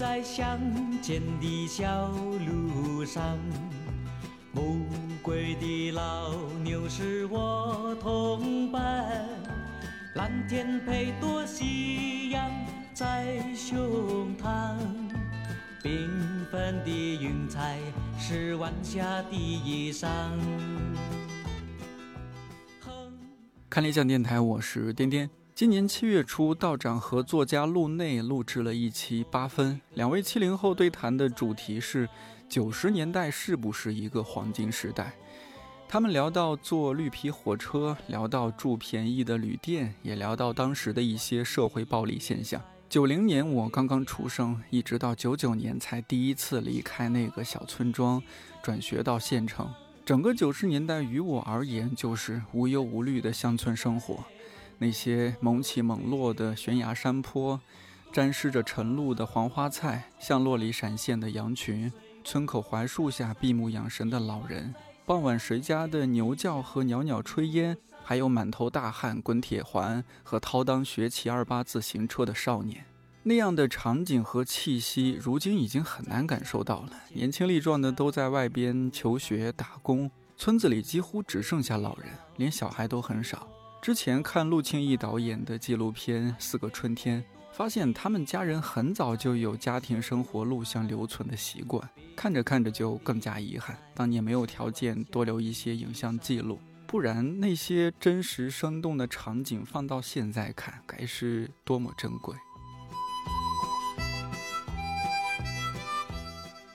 在乡间的小路上，暮归的老牛是我同伴，蓝天配朵夕阳在胸膛，缤纷的云彩是晚霞的衣裳。看理想电台，我是颠颠。今年七月初，道长和作家陆内录制了一期八分，两位七零后对谈的主题是九十年代是不是一个黄金时代？他们聊到坐绿皮火车，聊到住便宜的旅店，也聊到当时的一些社会暴力现象。九零年我刚刚出生，一直到九九年才第一次离开那个小村庄，转学到县城。整个九十年代于我而言，就是无忧无虑的乡村生活。那些猛起猛落的悬崖山坡，沾湿着晨露的黄花菜，巷落里闪现的羊群，村口槐树下闭目养神的老人，傍晚谁家的牛叫和袅袅炊烟，还有满头大汗滚铁环和掏裆学骑二八自行车的少年，那样的场景和气息，如今已经很难感受到了。年轻力壮的都在外边求学打工，村子里几乎只剩下老人，连小孩都很少。之前看陆庆义导演的纪录片《四个春天》，发现他们家人很早就有家庭生活录像留存的习惯，看着看着就更加遗憾，当年没有条件多留一些影像记录，不然那些真实生动的场景放到现在看，该是多么珍贵。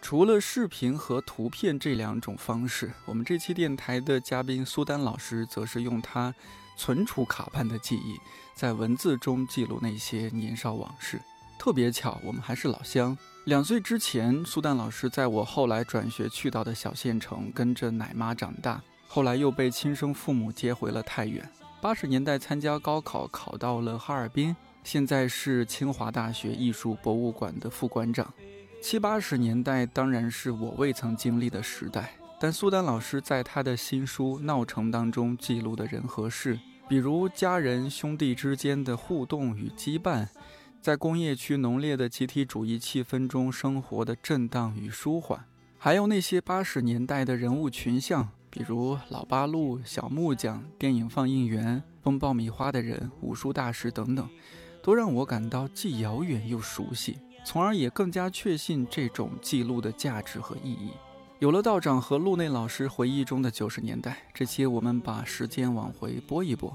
除了视频和图片这两种方式，我们这期电台的嘉宾苏丹老师则是用他。存储卡般的记忆，在文字中记录那些年少往事。特别巧，我们还是老乡。两岁之前，苏丹老师在我后来转学去到的小县城跟着奶妈长大，后来又被亲生父母接回了太原。八十年代参加高考，考到了哈尔滨，现在是清华大学艺术博物馆的副馆长。七八十年代当然是我未曾经历的时代。但苏丹老师在他的新书《闹城》当中记录的人和事，比如家人兄弟之间的互动与羁绊，在工业区浓烈的集体主义气氛中生活的震荡与舒缓，还有那些八十年代的人物群像，比如老八路、小木匠、电影放映员、崩爆米花的人、武术大师等等，都让我感到既遥远又熟悉，从而也更加确信这种记录的价值和意义。有了道长和陆内老师回忆中的九十年代，这期我们把时间往回拨一拨，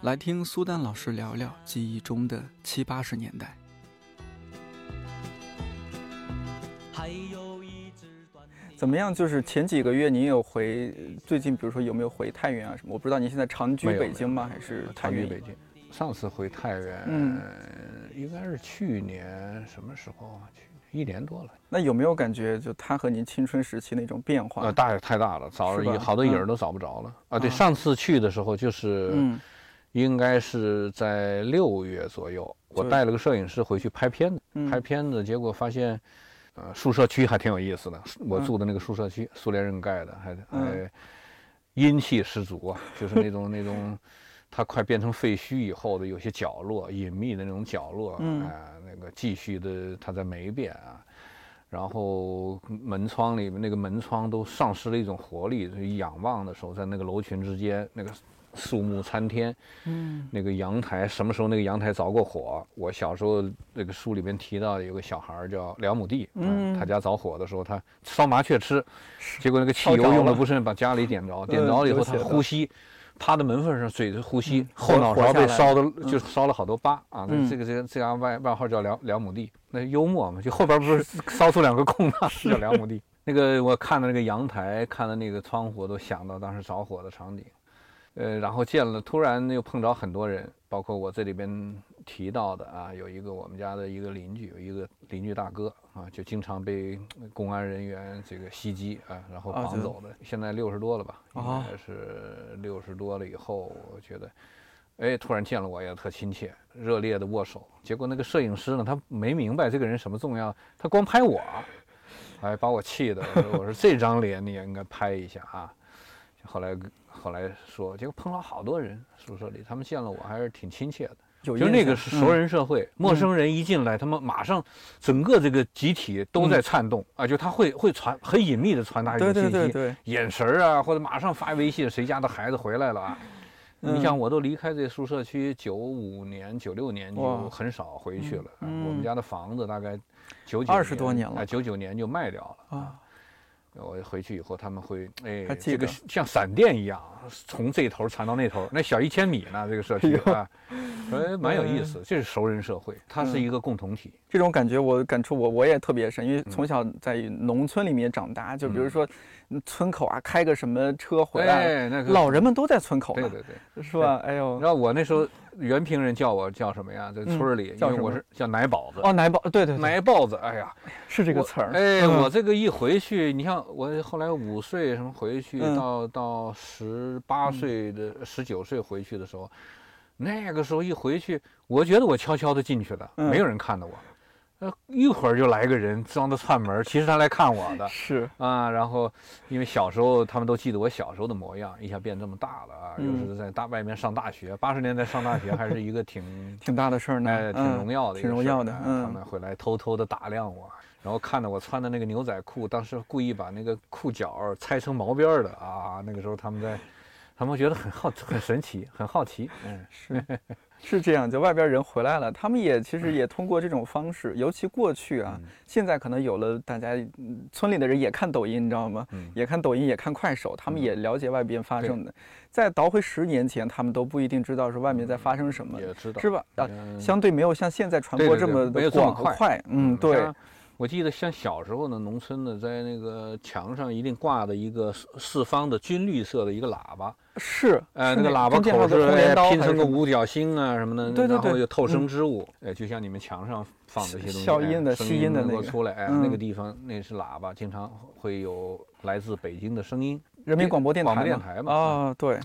来听苏丹老师聊聊记忆中的七八十年代。怎么样？就是前几个月您有回，最近比如说有没有回太原啊什么？我不知道您现在长居北京吗？还是长居北京？上次回太原，嗯，应该是去年什么时候啊？去。一年多了，那有没有感觉就他和您青春时期那种变化？呃，大太大了，找好多影儿都找不着了啊！对，上次去的时候就是，应该是在六月左右，我带了个摄影师回去拍片子，拍片子，结果发现，呃，宿舍区还挺有意思的。我住的那个宿舍区，苏联人盖的，还还阴气十足啊，就是那种那种。它快变成废墟以后的有些角落，隐秘的那种角落，啊，那个继续的它在霉变啊，然后门窗里面那个门窗都丧失了一种活力，一仰望的时候，在那个楼群之间，那个树木参天，嗯，那个阳台什么时候那个阳台着过火？我小时候那个书里边提到有个小孩叫梁母弟，嗯，他家着火的时候，他烧麻雀吃，结果那个汽油用的不慎把家里点着，点着了以后他呼吸。趴在门缝上，嘴呼吸，后脑勺被烧的，就烧了好多疤啊！那这个这个这样外外号叫两两亩地，那幽默嘛，就后边不是 烧出两个空吗？叫两亩地。那个我看到那个阳台，看到那个窗户，都想到当时着火的场景。呃，然后见了，突然又碰着很多人，包括我这里边提到的啊，有一个我们家的一个邻居，有一个邻居大哥啊，就经常被公安人员这个袭击啊，然后绑走的，现在六十多了吧，应该是六十多了以后，我觉得，哎，突然见了我也特亲切，热烈的握手。结果那个摄影师呢，他没明白这个人什么重要，他光拍我，哎，把我气的，我说这张脸你也应该拍一下啊。后来，后来说，结果碰到好多人，宿舍里他们见了我还是挺亲切的。就那个是熟人社会，陌生人一进来，他们马上整个这个集体都在颤动啊！就他会会传很隐秘的传达一个信息，眼神啊，或者马上发微信，谁家的孩子回来了啊？你像我都离开这宿舍区九五年、九六年就很少回去了。我们家的房子大概九九二十多年了，九九年就卖掉了啊。我回去以后，他们会哎，这个像闪电一样，从这头传到那头，那小一千米呢，这个社区啊，哎，蛮有意思。这是熟人社会，它是一个共同体。这种感觉我感触我我也特别深，因为从小在农村里面长大，就比如说。村口啊，开个什么车回来那个，老人们都在村口对对对，是吧？哎呦，然后我那时候原平人叫我叫什么呀？在村里，因为我是叫奶宝子。哦，奶宝，对对，奶宝子。哎呀，是这个词儿。哎，我这个一回去，你像我后来五岁什么回去，到到十八岁的十九岁回去的时候，那个时候一回去，我觉得我悄悄的进去了，没有人看到我。一会儿就来个人装的串门，其实他来看我的，是啊。然后因为小时候他们都记得我小时候的模样，一下变这么大了啊，又是在大外面上大学。八十年代上大学还是一个挺 挺大的事儿呢，挺荣耀的，挺荣耀的。他们会来偷偷的打量我，然后看到我穿的那个牛仔裤，当时故意把那个裤脚拆成毛边的啊。那个时候他们在，他们觉得很好，很神奇，很好奇。嗯，是。是这样，就外边人回来了，他们也其实也通过这种方式，尤其过去啊，现在可能有了大家村里的人也看抖音，你知道吗？也看抖音，也看快手，他们也了解外边发生的。再倒回十年前，他们都不一定知道是外面在发生什么，也知道是吧？啊，相对没有像现在传播这么广快。嗯，对。我记得像小时候呢，农村呢在那个墙上一定挂的一个四方的军绿色的一个喇叭，是，呃，那个喇叭口是拼成个五角星啊什么的，对对对，然后有透声之物，哎，就像你们墙上放这些东西，消音的、吸音的那个出来，哎，那个地方那是喇叭，经常会有来自北京的声音，人民广播电台电台嘛，啊，对，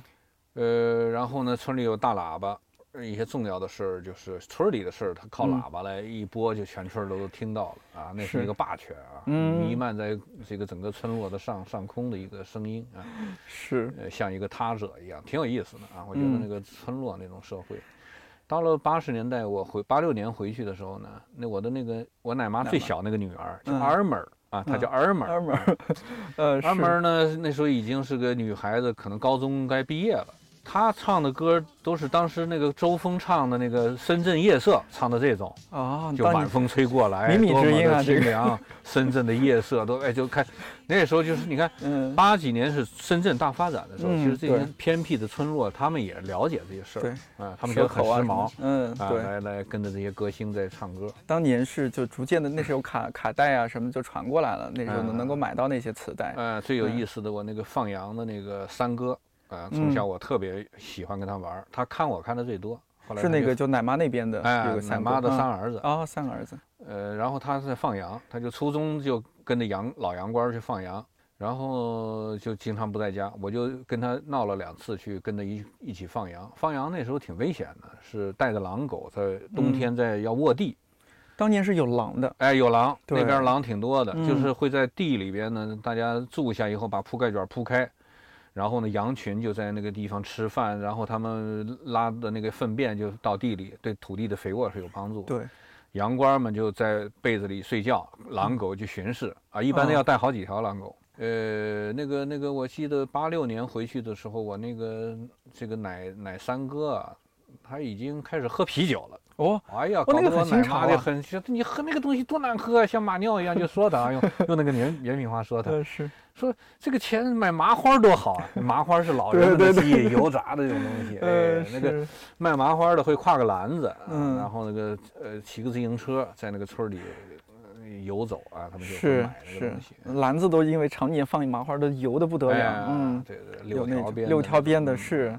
呃，然后呢，村里有大喇叭。一些重要的事儿，就是村里的事儿，他靠喇叭来一播，就全村都听到了啊！那是一个霸权啊，弥漫在这个整个村落的上上空的一个声音啊，是像一个他者一样，挺有意思的啊！我觉得那个村落那种社会，到了八十年代，我回八六年回去的时候呢，那我的那个我奶妈最小那个女儿叫二妹儿啊，她叫二妹儿，二妹儿，呃，二妹儿呢，那时候已经是个女孩子，可能高中该毕业了。他唱的歌都是当时那个周峰唱的那个《深圳夜色》，唱的这种啊，就晚风吹过来，靡靡之音啊，清凉。深圳的夜色都 哎，就看那时候就是你看，八几年是深圳大发展的时候，其实这些偏僻的村落，他们也了解这些事儿，对，啊，他们觉得很时髦，嗯，对，来来跟着这些歌星在唱歌。当年是就逐渐的，那时候卡卡带啊什么就传过来了，那时候能能够买到那些磁带。嗯，最有意思的我那个放羊的那个三哥。啊，从小我特别喜欢跟他玩，他看我看的最多。后来是那个就奶妈那边的，哎，奶妈的三儿子啊，三个儿子。呃，然后他在放羊，他就初中就跟着羊老羊倌去放羊，然后就经常不在家，我就跟他闹了两次去跟他一一起放羊。放羊那时候挺危险的，是带着狼狗在冬天在要卧地。当年是有狼的，哎，有狼，那边狼挺多的，就是会在地里边呢，大家住下以后把铺盖卷铺开。然后呢，羊群就在那个地方吃饭，然后他们拉的那个粪便就到地里，对土地的肥沃是有帮助。对，羊倌们就在被子里睡觉，狼狗就巡视啊，一般都要带好几条狼狗。呃，那个那个，我记得八六年回去的时候，我那个这个奶奶三哥啊，他已经开始喝啤酒了。哦，哎呀，搞得我奶茶的很，你喝那个东西多难喝，像马尿一样，就说他用用那个原原品话说他，是说这个钱买麻花多好啊，麻花是老人们的记忆，油炸的这种东西，哎，那个卖麻花的会挎个篮子，嗯，然后那个呃骑个自行车在那个村里游走啊，他们就买那个东西，篮子都因为常年放麻花都油的不得了，嗯，对对，六条边六条边的是。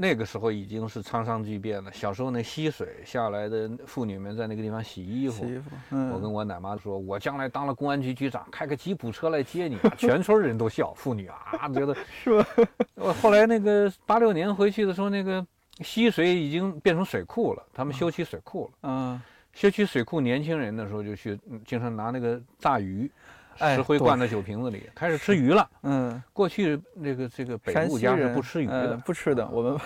那个时候已经是沧桑巨变了。小时候那溪水下来的妇女们在那个地方洗衣服。洗衣服。我跟我奶妈说，我将来当了公安局局长，开个吉普车来接你，全村人都笑。妇女啊，觉得 是吧？我后来那个八六年回去的时候，那个溪水已经变成水库了，他们修起水库了。嗯。修起水库，年轻人的时候就去，经常拿那个炸鱼。石灰灌在酒瓶子里，开始吃鱼了。嗯，过去那个这个北部家是不吃鱼的，不吃的。我们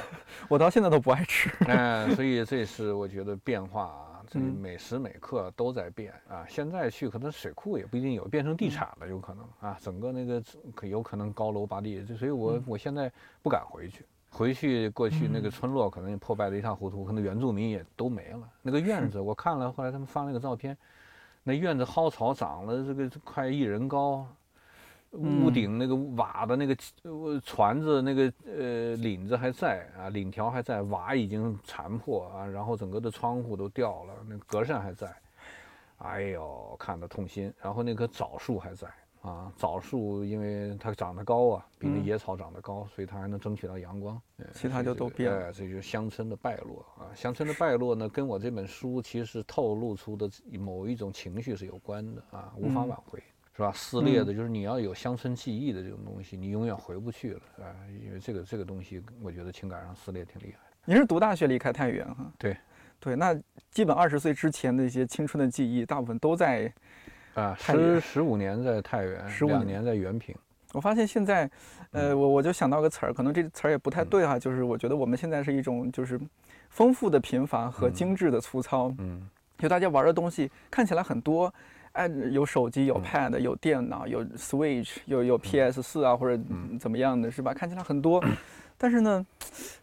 我到现在都不爱吃。哎，所以这是我觉得变化啊，这每时每刻都在变啊。现在去可能水库也不一定有，变成地产了，有可能啊。整个那个可有可能高楼拔地，所以我我现在不敢回去。回去过去那个村落可能也破败的一塌糊涂，可能原住民也都没了。那个院子我看了，后来他们发那个照片，那院子蒿草长了这个快一人高，屋顶那个瓦的那个船子那个呃领子还在啊，领条还在，瓦已经残破啊，然后整个的窗户都掉了，那格扇还在，哎呦，看得痛心。然后那棵枣树还在。啊，枣树因为它长得高啊，比那野草长得高，所以它还能争取到阳光。其他就都变了，这就是乡村的败落啊。乡村的败落呢，跟我这本书其实透露出的某一种情绪是有关的啊，无法挽回，是吧？撕裂的就是你要有乡村记忆的这种东西，你永远回不去了啊。因为这个这个东西，我觉得情感上撕裂挺厉害的。您是读大学离开太原哈？对，对，那基本二十岁之前的一些青春的记忆，大部分都在。啊，十十五年在太原，十五年在原平。我发现现在，呃，我我就想到个词儿，可能这词儿也不太对哈，就是我觉得我们现在是一种就是丰富的贫乏和精致的粗糙。嗯，就大家玩的东西看起来很多，哎，有手机，有 Pad，有电脑，有 Switch，有有 PS 四啊，或者怎么样的是吧？看起来很多，但是呢，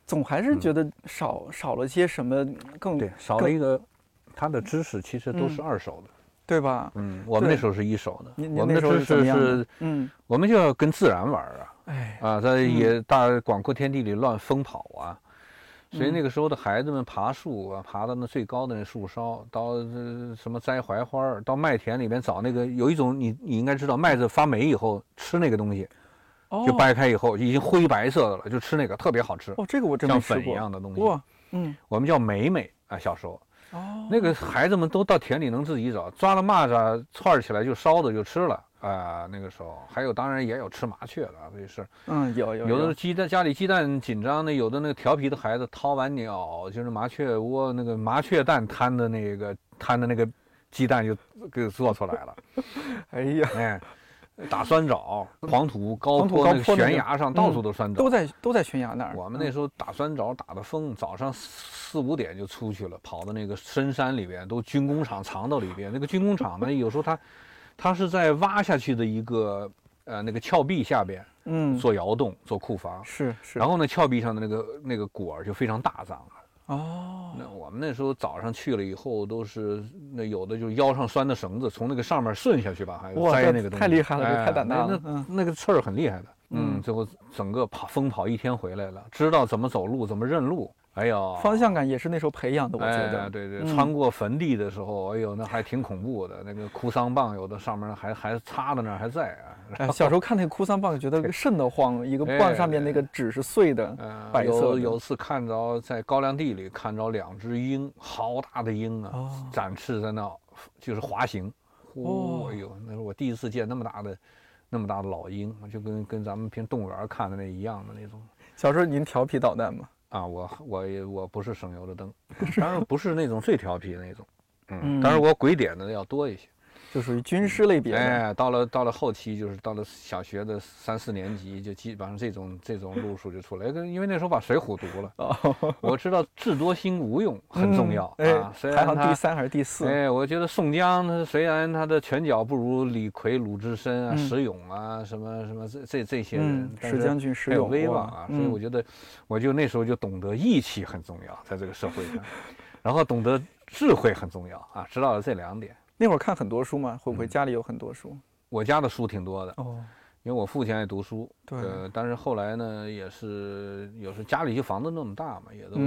总还是觉得少少了些什么更对，少了一个他的知识，其实都是二手的。对吧？嗯，我们那时候是一手的，我们那时候是是，嗯，我们就要跟自然玩啊，哎，啊，在也大广阔天地里乱疯跑啊，所以那个时候的孩子们爬树啊，爬到那最高的那树梢，到什么摘槐花到麦田里面找那个有一种你你应该知道，麦子发霉以后吃那个东西，就掰开以后已经灰白色的了，就吃那个特别好吃。哦，这个我真像粉一样的东西。哇，嗯，我们叫霉霉啊，小时候。哦，那个孩子们都到田里能自己找，抓了蚂蚱串起来就烧着就吃了啊。那个时候还有，当然也有吃麻雀的这是。嗯，有有有的鸡蛋家里鸡蛋紧张的，有的那个调皮的孩子掏完鸟，就是麻雀窝那个麻雀蛋摊的那个摊的那个鸡蛋就给做出来了。哎呀，哎。打酸枣，黄土高坡那个悬崖上到处都酸枣，都在都在悬崖那儿。我们那时候打酸枣打的疯，早上四五点就出去了，跑到那个深山里边，都军工厂藏到里边。那个军工厂呢，有时候它，它是在挖下去的一个呃那个峭壁下边，嗯，做窑洞做库房，是是。然后呢，峭壁上的那个那个果儿就非常大张了。哦，那我们那时候早上去了以后，都是那有的就腰上拴的绳子，从那个上面顺下去吧，还摘那个东西，太厉害了，太胆大了。那那个刺儿很厉害的，嗯，最后整个跑疯跑一天回来了，知道怎么走路，怎么认路。哎呦，方向感也是那时候培养的，我觉得。对对，穿过坟地的时候，哎呦，那还挺恐怖的。那个哭丧棒，有的上面还还插在那儿，还在啊。哎，小时候看那个哭丧棒，觉得瘆得慌。一个棒上面那个纸是碎的，白色。有有次看着在高粱地里看着两只鹰，好大的鹰啊，展翅在那，就是滑行。哦，哎呦，那是我第一次见那么大的，那么大的老鹰，就跟跟咱们平动物园看的那一样的那种。小时候您调皮捣蛋吗？啊，我我也我不是省油的灯，当然不是那种最调皮的那种，嗯，但是我鬼点的要多一些。就属于军师类别。哎，到了到了后期，就是到了小学的三四年级，就基本上这种这种路数就出来。因为那时候把《水浒》读了，哦、我知道智多星吴用很重要啊。排行第三还是第四？哎，我觉得宋江他虽然他的拳脚不如李逵、鲁智深啊、石勇啊什么什么这这这些人，石将军石勇威望啊，所以我觉得我就那时候就懂得义气很重要，在这个社会上，然后懂得智慧很重要啊，知道了这两点。那会儿看很多书吗？会不会家里有很多书？我家的书挺多的哦，因为我父亲爱读书。对。呃，但是后来呢，也是有时候家里就房子那么大嘛，也都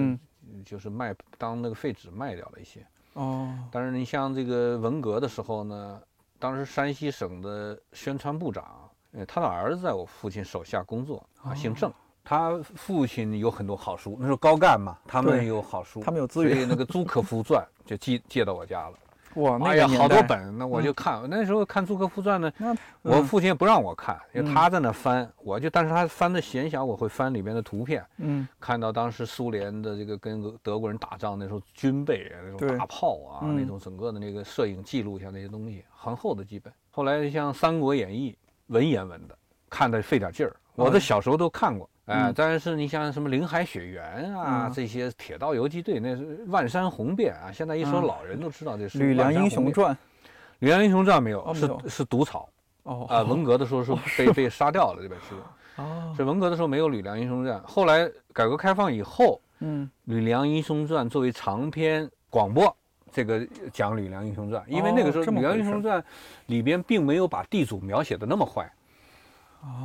就是卖当那个废纸卖掉了一些。哦。但是你像这个文革的时候呢，当时山西省的宣传部长，他的儿子在我父亲手下工作啊，姓郑。他父亲有很多好书，那时候高干嘛，他们有好书，他们有资源，所以那个朱可夫传就借 借到我家了。哇，哎呀，好多本，那我就看。那时候看《朱克夫传》呢，我父亲也不让我看，因为他在那翻，我就，但是他翻的闲暇，我会翻里面的图片，嗯，看到当时苏联的这个跟德国人打仗那时候军备啊，那种大炮啊，那种整个的那个摄影记录下那些东西，很厚的几本。后来像《三国演义》，文言文的，看的费点劲儿。我的小时候都看过，哎，但是你像什么《林海雪原》啊，这些《铁道游击队》，那是万山红遍啊。现在一说老人都知道这是《吕梁英雄传》。《吕梁英雄传》没有，是是毒草。哦啊，文革的时候是被被杀掉了这本书。哦，是文革的时候没有《吕梁英雄传》，后来改革开放以后，嗯，《吕梁英雄传》作为长篇广播，这个讲《吕梁英雄传》，因为那个时候《吕梁英雄传》里边并没有把地主描写的那么坏。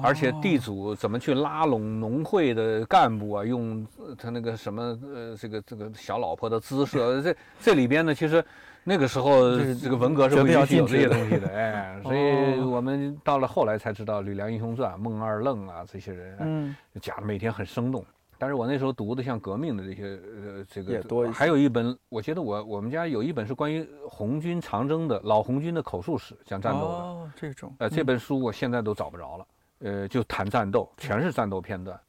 而且地主怎么去拉拢农会的干部啊？用他那个什么呃，这个这个小老婆的姿色，这这里边呢，其实那个时候这个文革是不允许有这些东西的，哎，所以我们到了后来才知道《吕梁英雄传》、孟二愣啊这些人，嗯，讲的每天很生动。但是我那时候读的像革命的这些呃这个，还有一本，我觉得我我们家有一本是关于红军长征的老红军的口述史，讲战斗的。哦，这种。呃，这本书我现在都找不着了。呃，就谈战斗，全是战斗片段。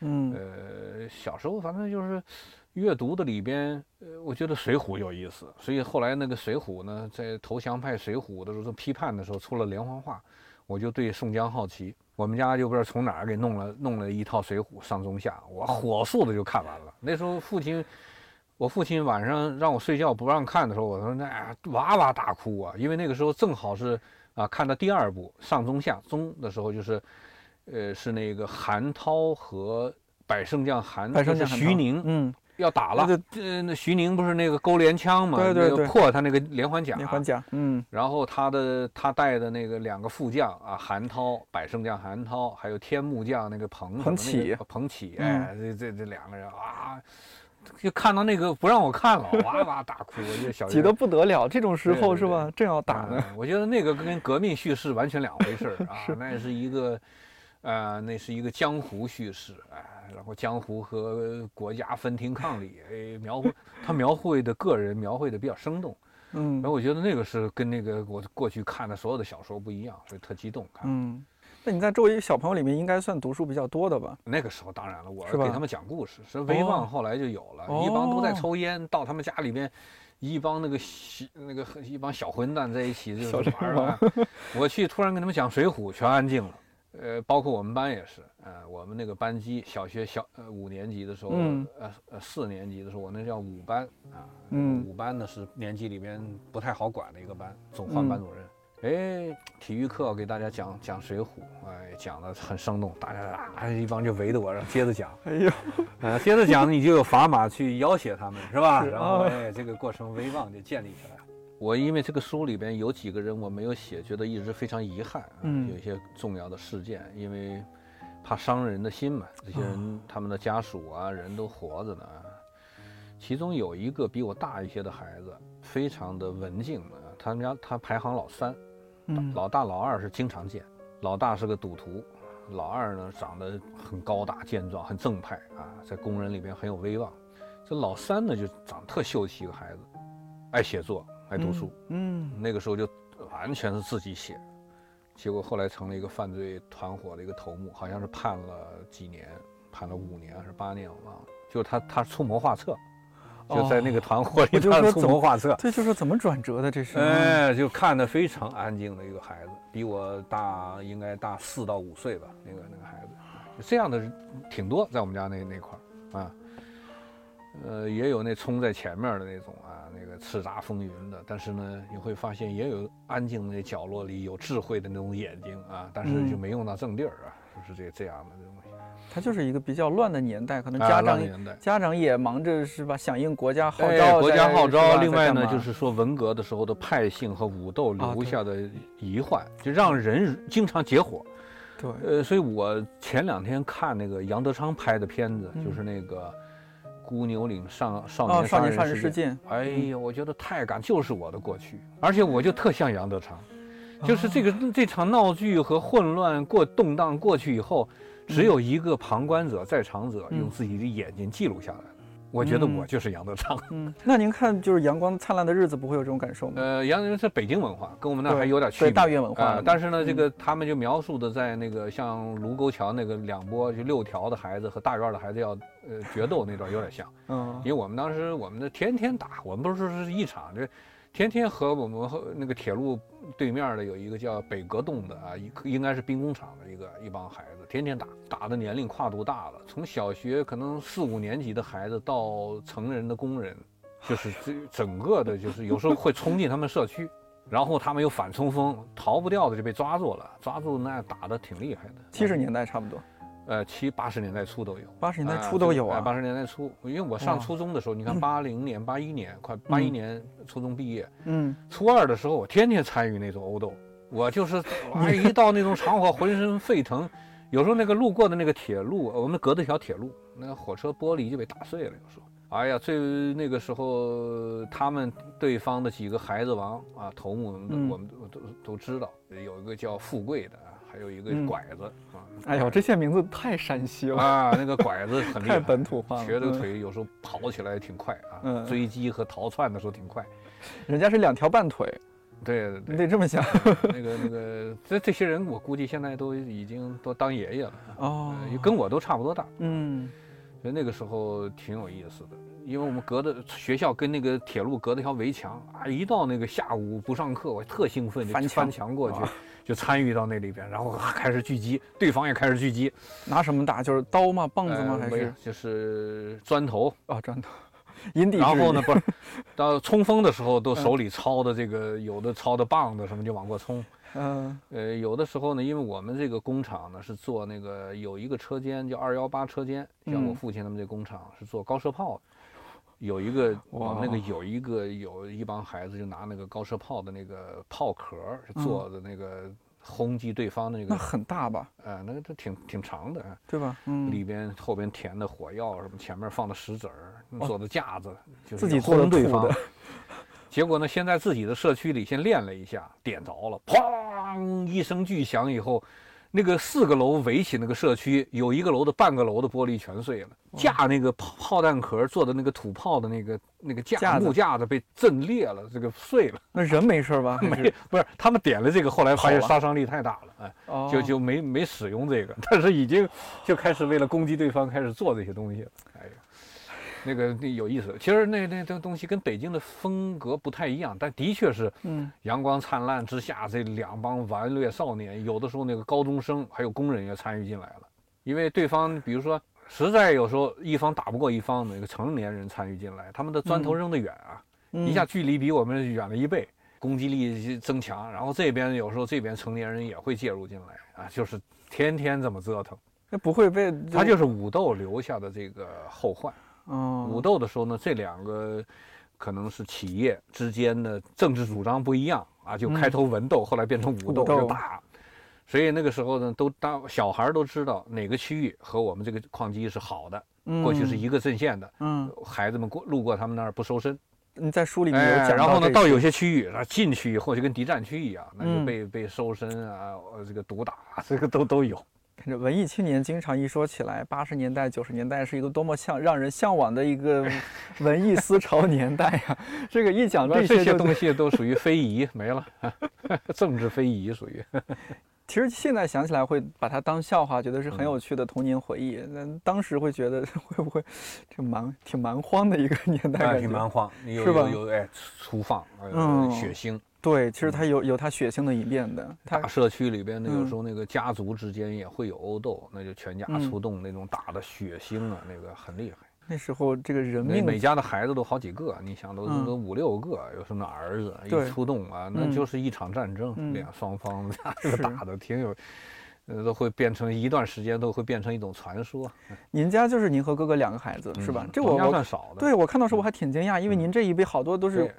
嗯，呃，小时候反正就是阅读的里边，呃，我觉得《水浒》有意思，所以后来那个《水浒》呢，在投降派《水浒》的时候批判的时候出了连环画，我就对宋江好奇，我们家就不知道从哪儿给弄了弄了一套《水浒》上中下，我火速的就看完了。那时候父亲，我父亲晚上让我睡觉不让看的时候，我说那哇哇大哭啊，因为那个时候正好是。啊，看到第二部上中下中的时候，就是，呃，是那个韩涛和百胜将韩，就是徐宁，嗯，要打了。这，那徐宁不是那个勾连枪嘛，对对对，破他那个连环甲，连环甲，嗯，然后他的他带的那个两个副将啊，韩涛，百胜将韩涛，还有天目将那个彭彭启，彭启，哎，这这这两个人啊。就看到那个不让我看了，哇哇大哭，我就小 急得不得了。这种时候是吧？正要打呢。我觉得那个跟革命叙事完全两回事 啊。那是一个，呃，那是一个江湖叙事，哎，然后江湖和国家分庭抗礼，哎，描绘他描绘的个人描绘的比较生动。嗯，然后我觉得那个是跟那个我过去看的所有的小说不一样，所以特激动看。嗯。那你在周围小朋友里面应该算读书比较多的吧？那个时候当然了，我是给他们讲故事。是威望后来就有了，一帮都在抽烟，到他们家里边，一帮那个小那个一帮小混蛋在一起就玩儿。我去突然跟他们讲《水浒》，全安静了。呃，包括我们班也是，呃，我们那个班级小学小呃五年级的时候，呃呃四年级的时候，我那叫五班啊。嗯。五班呢是年级里面不太好管的一个班，总换班主任。哎，体育课给大家讲讲《水浒》，哎，讲的很生动，大家啊一帮就围着我，然后接着讲。哎呦，呃，接着讲，你就有砝码去要挟他们，是吧？然后哎，这个过程威望就建立起来。我因为这个书里边有几个人我没有写，觉得一直非常遗憾。嗯，有一些重要的事件，因为怕伤人的心嘛。这些人他们的家属啊，人都活着呢。其中有一个比我大一些的孩子，非常的文静啊，他们家他排行老三。老大老二是经常见，老大是个赌徒，老二呢长得很高大健壮，很正派啊，在工人里边很有威望。这老三呢就长得特秀气一个孩子，爱写作，爱读书。嗯，那个时候就完全是自己写，结果后来成了一个犯罪团伙的一个头目，好像是判了几年，判了五年还是八年，我忘了。就是他他出谋划策。就在那个团伙里，他出谋划策。这就是怎么转折的？这是哎，就看得非常安静的一个孩子，比我大应该大四到五岁吧。那个那个孩子，就这样的人挺多，在我们家那那块儿啊。呃，也有那冲在前面的那种啊，那个叱咤风云的。但是呢，你会发现也有安静的角落里有智慧的那种眼睛啊，但是就没用到正地儿啊，就是这这样的这种。它就是一个比较乱的年代，可能家长家长也忙着是吧，响应国家号召。国家号召。另外呢，就是说文革的时候的派性和武斗留下的遗患，就让人经常结伙。对。呃，所以我前两天看那个杨德昌拍的片子，就是那个《孤牛岭上少年少年杀人事件》。哎呀，我觉得太感，就是我的过去，而且我就特像杨德昌，就是这个这场闹剧和混乱过动荡过去以后。只有一个旁观者在场者用自己的眼睛记录下来我觉得我就是杨德昌。嗯，那您看就是阳光灿烂的日子不会有这种感受吗？呃，杨德昌是北京文化，跟我们那还有点区别。大院文化，但是呢，这个他们就描述的在那个像卢沟桥那个两波就六条的孩子和大院的孩子要呃决斗那段有点像。嗯，因为我们当时我们的天天打，我们不是说是一场，就天天和我们和那个铁路对面的有一个叫北格洞的啊，应应该是兵工厂的一个一帮孩子，天天打，打的年龄跨度大了，从小学可能四五年级的孩子到成人的工人，就是这整个的，就是有时候会冲进他们社区，然后他们又反冲锋，逃不掉的就被抓住了，抓住那打的挺厉害的。七十年代差不多。呃，七八十年代初都有，八十年代初都有啊。八十年代初，因为我上初中的时候，你看八零年、八一年，快八一年初中毕业，嗯，初二的时候，我天天参与那种殴斗，我就是 一到那种场合，浑身沸腾。有时候那个路过的那个铁路，我们隔着条铁路，那个火车玻璃就被打碎了。有时候，哎呀，最那个时候，他们对方的几个孩子王啊，头目，我们都都都知道，有一个叫富贵的。还有一个拐子啊！哎呦，这些名字太山西了啊！那个拐子很厉害，太本土化了，瘸着腿有时候跑起来挺快啊，追击和逃窜的时候挺快。人家是两条半腿，对，你得这么想。那个那个，这这些人我估计现在都已经都当爷爷了哦，跟我都差不多大。嗯，所以那个时候挺有意思的，因为我们隔的学校跟那个铁路隔着条围墙啊，一到那个下午不上课，我特兴奋，就翻墙过去。就参与到那里边，然后开始狙击，对方也开始狙击，拿什么打？就是刀吗？棒子吗？还是就是砖头啊？砖头，因地然后呢？不是，到冲锋的时候都手里抄的这个，有的抄的棒子什么就往过冲。嗯，呃，有的时候呢，因为我们这个工厂呢是做那个有一个车间叫二幺八车间，像我父亲他们这工厂是做高射炮。有一个我们那个有一个有一帮孩子就拿那个高射炮的那个炮壳做的那个轰击对方的那个，那很大吧？呃，那个都挺挺长的，对吧？嗯，里边后边填的火药什么，前面放的石子儿，做的架子，自己轰对方。结果呢，先在自己的社区里先练了一下，点着了，砰一声巨响以后。那个四个楼围起那个社区，有一个楼的半个楼的玻璃全碎了，架那个炮炮弹壳做的那个土炮的那个那个架木架子被震裂了，这个碎了。那人没事吧？没，不是他们点了这个，后来发现杀伤力太大了，哎，就就没没使用这个，但是已经就开始为了攻击对方开始做这些东西了。那个那有意思，其实那那这东西跟北京的风格不太一样，但的确是，嗯，阳光灿烂之下，这两帮顽劣少年，有的时候那个高中生还有工人也参与进来了，因为对方比如说实在有时候一方打不过一方，那个成年人参与进来，他们的砖头扔得远啊，一下距离比我们远了一倍，攻击力增强，然后这边有时候这边成年人也会介入进来啊，就是天天这么折腾，那不会被他就是武斗留下的这个后患。武斗的时候呢，这两个可能是企业之间的政治主张不一样啊，就开头文斗，后来变成武斗就打。所以那个时候呢，都当小孩都知道哪个区域和我们这个矿机是好的，过去是一个阵线的。嗯，孩子们过路过他们那儿不收身。你在书里面有讲然后呢，到有些区域啊，进去以后就跟敌占区一样，那就被被收身啊，这个毒打，这个都都有。这文艺青年经常一说起来，八十年代、九十年代是一个多么向让人向往的一个 文艺思潮年代呀！这个一讲到这些东西都属于非遗，没了，政治非遗属于。其实现在想起来会把它当笑话，觉得是很有趣的童年回忆。那当时会觉得会不会挺蛮挺蛮荒的一个年代？挺蛮荒，是吧？有哎粗放，嗯，血腥。对，其实它有有它血腥的一面的。大社区里边，那有时候那个家族之间也会有殴斗，那就全家出动那种打的血腥啊，那个很厉害。那时候这个人命，每家的孩子都好几个，你想都都五六个，有什么儿子一出动啊，那就是一场战争，两双方 打的挺有。呃，都会变成一段时间，都会变成一种传说。您家就是您和哥哥两个孩子是吧？这我家算少的。对我看到时候我还挺惊讶，因为您这一辈好多都是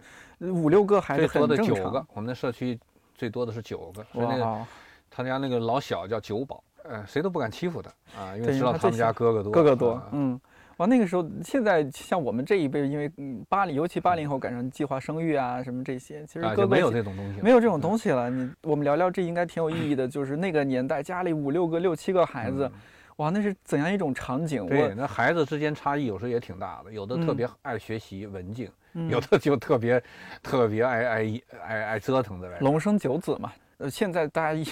五六个孩子，最多的九个。我们的社区最多的是九个，所以那个他家那个老小叫九宝，呃，谁都不敢欺负他啊，因为知道他们家哥哥多，哥哥多，嗯。哇，那个时候，现在像我们这一辈，因为八零，尤其八零后赶上计划生育啊，什么这些，其实哥哥没有这种东西，没有这种东西了。你我们聊聊，这应该挺有意义的。就是那个年代，家里五六个、六七个孩子，哇，那是怎样一种场景？对，那孩子之间差异有时候也挺大的，有的特别爱学习文静，有的就特别特别爱爱爱爱折腾的。龙生九子嘛。呃，现在大家一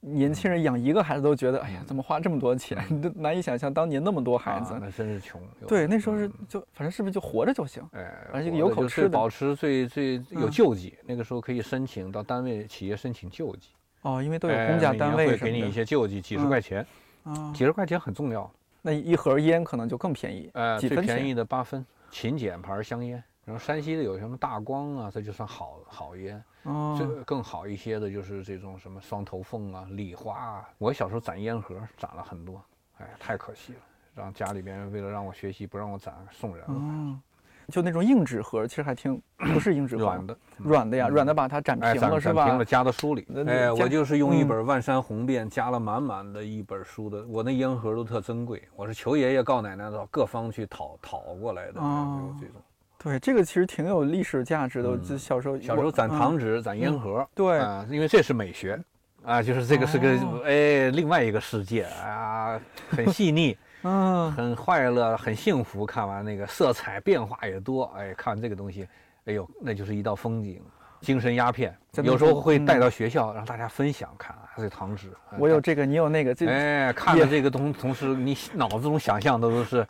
年轻人养一个孩子都觉得，哎呀，怎么花这么多钱？都难以想象当年那么多孩子，那真是穷。对，那时候是就反正是不是就活着就行？哎，而且有口吃的，保持最最有救济。那个时候可以申请到单位企业申请救济。哦，因为都有公家单位会给你一些救济，几十块钱。啊，几十块钱很重要。那一盒烟可能就更便宜。呃，最便宜的八分勤俭牌香烟。然后山西的有什么大光啊，这就算好好烟。哦，这更好一些的就是这种什么双头凤啊、礼花啊。我小时候攒烟盒攒了很多，哎，太可惜了。让家里边为了让我学习不让我攒，送人了。就那种硬纸盒，其实还挺 不是硬纸盒，软的，软的呀，软的把它展平了是吧？展平了，夹到书里。哎，我就是用一本《万山红遍》夹了满满的一本书的。我那烟盒都特珍贵，我是求爷爷告奶奶到各方去讨讨过来的。哦，这种。对，这个其实挺有历史价值的。就小时候，小时候攒糖纸、攒烟盒。对，因为这是美学啊，就是这个是个哎另外一个世界啊，很细腻。嗯，很快乐，很幸福。看完那个色彩变化也多，哎，看这个东西，哎呦，那就是一道风景，精神鸦片。有时候会带到学校让大家分享看啊，这糖纸。我有这个，你有那个，这哎，看了这个同同时，你脑子中想象的都是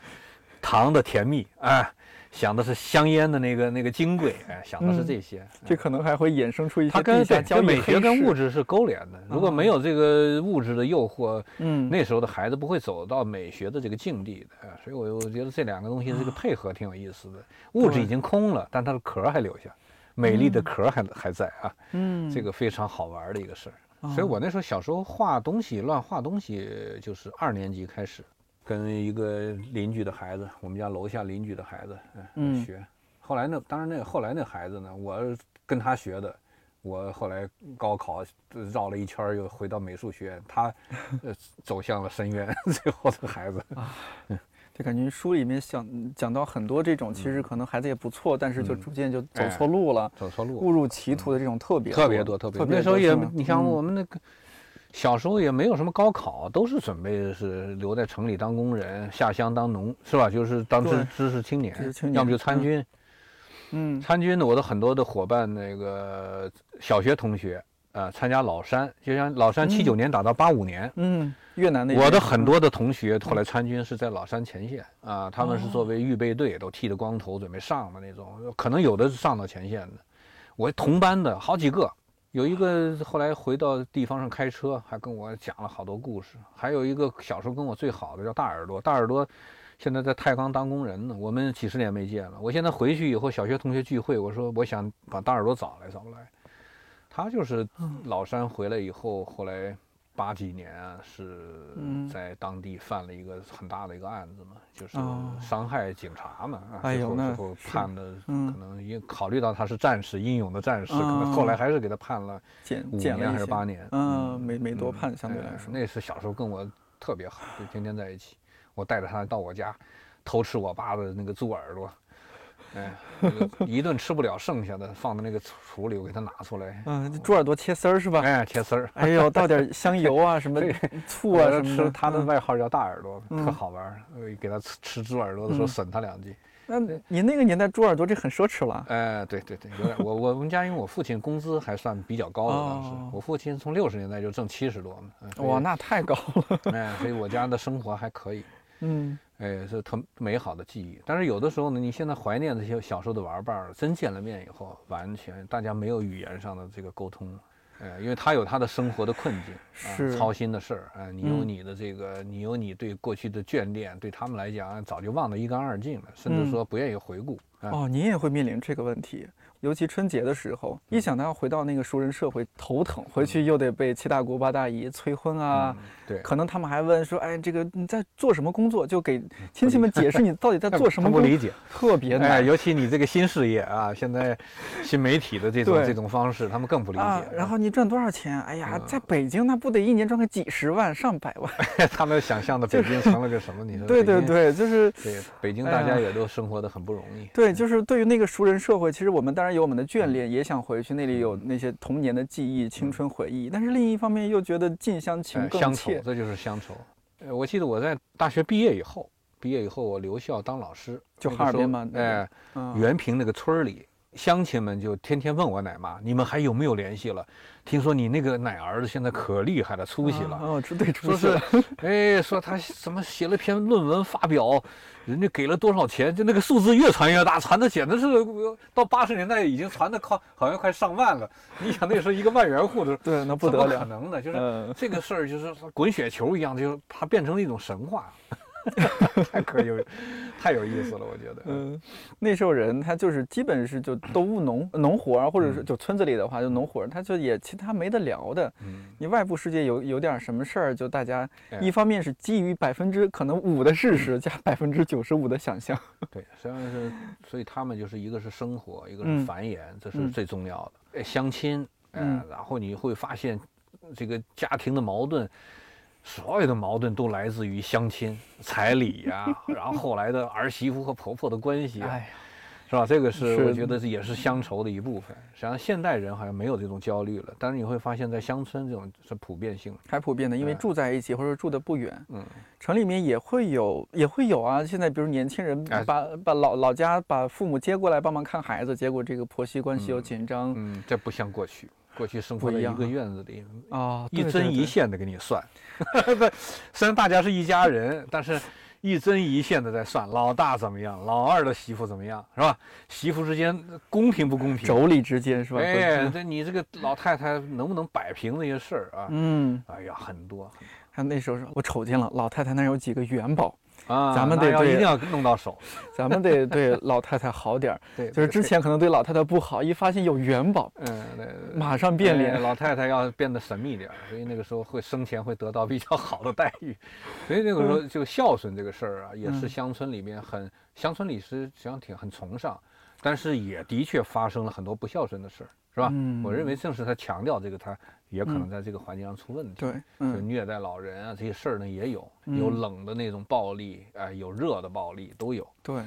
糖的甜蜜，哎。想的是香烟的那个那个金贵，哎，想的是这些，这可能还会衍生出一些。它跟对美学跟物质是勾连的。如果没有这个物质的诱惑，嗯，那时候的孩子不会走到美学的这个境地的。所以，我我觉得这两个东西这个配合挺有意思的。物质已经空了，但它的壳还留下，美丽的壳还还在啊。嗯，这个非常好玩的一个事儿。所以我那时候小时候画东西，乱画东西，就是二年级开始。跟一个邻居的孩子，我们家楼下邻居的孩子，嗯，学。后来那当然那后来那孩子呢，我跟他学的。我后来高考绕了一圈，又回到美术学院。他呃走向了深渊。最后的孩子啊，就感觉书里面讲讲到很多这种，其实可能孩子也不错，但是就逐渐就走错路了，走错路，误入歧途的这种特别特别多，特别多那时候也，你像我们那个。小时候也没有什么高考，都是准备是留在城里当工人，下乡当农，是吧？就是当知知识青年，要么就参军。嗯，参军的我的很多的伙伴，那个小学同学啊，参加老山，就像老山七九年打到八五年，嗯，越南那我的很多的同学后来参军是在老山前线啊，他们是作为预备队，都剃着光头准备上的那种，可能有的是上到前线的。我同班的好几个。有一个后来回到地方上开车，还跟我讲了好多故事。还有一个小时候跟我最好的叫大耳朵，大耳朵现在在太钢当工人呢。我们几十年没见了。我现在回去以后，小学同学聚会，我说我想把大耳朵找来，找不来。他就是老山回来以后，后来。八几年啊是在当地犯了一个很大的一个案子嘛，就是伤害警察嘛，最后最后判的可能因考虑到他是战士，英勇的战士，可能后来还是给他判了五年还是八年，嗯，没没多判，相对来说。那是小时候跟我特别好，就天天在一起，我带着他到我家偷吃我爸的那个猪耳朵。哎，一顿吃不了，剩下的放在那个橱里，我给它拿出来。嗯，猪耳朵切丝儿是吧？哎，切丝儿。哎呦，倒点香油啊，什么醋啊什么的。他的外号叫大耳朵，特好玩。给它吃吃猪耳朵的时候损他两句。那你那个年代猪耳朵这很奢侈了。哎，对对对，有点。我我们家因为我父亲工资还算比较高的，当时我父亲从六十年代就挣七十多嘛。哇，那太高了。哎，所以我家的生活还可以。嗯。哎，是特美好的记忆。但是有的时候呢，你现在怀念这些小时候的玩伴儿，真见了面以后，完全大家没有语言上的这个沟通。哎，因为他有他的生活的困境，是操心的事儿。哎，你有你的这个，你有你对过去的眷恋，对他们来讲早就忘得一干二净了，甚至说不愿意回顾。哦，您也会面临这个问题。尤其春节的时候，一想到要回到那个熟人社会，头疼。回去又得被七大姑八大姨催婚啊，对，可能他们还问说：“哎，这个你在做什么工作？”就给亲戚们解释你到底在做什么。不理解，特别难。哎，尤其你这个新事业啊，现在新媒体的这种这种方式，他们更不理解。然后你赚多少钱？哎呀，在北京那不得一年赚个几十万、上百万？他们想象的 北京成了个什么？你说？对对对，就是对北京，大家也都生活的很不容易。对，就是对于那个熟人社会，其实我们当然有我们的眷恋。也想回去，那里有那些童年的记忆、青春回忆，但是另一方面又觉得近乡情更切，这就是乡愁。呃，我记得我在大学毕业以后，毕业以后我留校当老师，就哈尔滨嘛？哎，原平那个村里，乡亲们就天天问我奶妈，你们还有没有联系了？听说你那个奶儿子现在可厉害了，出息了。哦，对，说是，哎，说他什么写了篇论文发表，人家给了多少钱？就那个数字越传越大，传的简直是到八十年代已经传的靠好像快上万了。你想那时候一个万元户的，对，那不得了，可能的，就是这个事儿就是滚雪球一样，就是它变成了一种神话。太可有，太有意思了，我觉得。嗯，那时候人他就是基本是就都务农，农活儿，或者是就村子里的话就农活儿，他就也其他没得聊的。嗯，你外部世界有有点什么事儿，就大家一方面是基于百分之可能五的事实加百分之九十五的想象。对，实际上是，所以他们就是一个是生活，一个是繁衍，这是最重要的。相亲，嗯，然后你会发现这个家庭的矛盾。所有的矛盾都来自于相亲、彩礼呀，然后后来的儿媳妇和婆婆的关系，哎呀，是吧？这个是我觉得也是乡愁的一部分。实际上，现代人好像没有这种焦虑了，但是你会发现在乡村这种是普遍性的，还普遍的，因为住在一起或者住的不远。嗯，城里面也会有，也会有啊。现在比如年轻人把把老老家把父母接过来帮忙看孩子，结果这个婆媳关系又紧张。嗯，这不像过去。过去生活在一个院子里啊，一针一线的给你算。不，虽然大家是一家人，但是一针一线的在算，老大怎么样，老二的媳妇怎么样，是吧？媳妇之间公平不公平？妯娌之间是吧？哎，这你这个老太太能不能摆平那些事儿啊？嗯，哎呀，很多。还有那时候我瞅见了，老太太那有几个元宝。啊，咱们得一定要弄到手，咱们得对老太太好点儿。对，就是之前可能对老太太不好，一发现有元宝，嗯，对，马上变脸。老太太要变得神秘点儿，所以那个时候会生前会得到比较好的待遇。所以那个时候就孝顺这个事儿啊，也是乡村里面很，乡村里是实际上挺很崇尚，但是也的确发生了很多不孝顺的事儿。是吧？我认为正是他强调这个，他也可能在这个环境上出问题。对，就虐待老人啊这些事儿呢也有，有冷的那种暴力，哎，有热的暴力都有。对，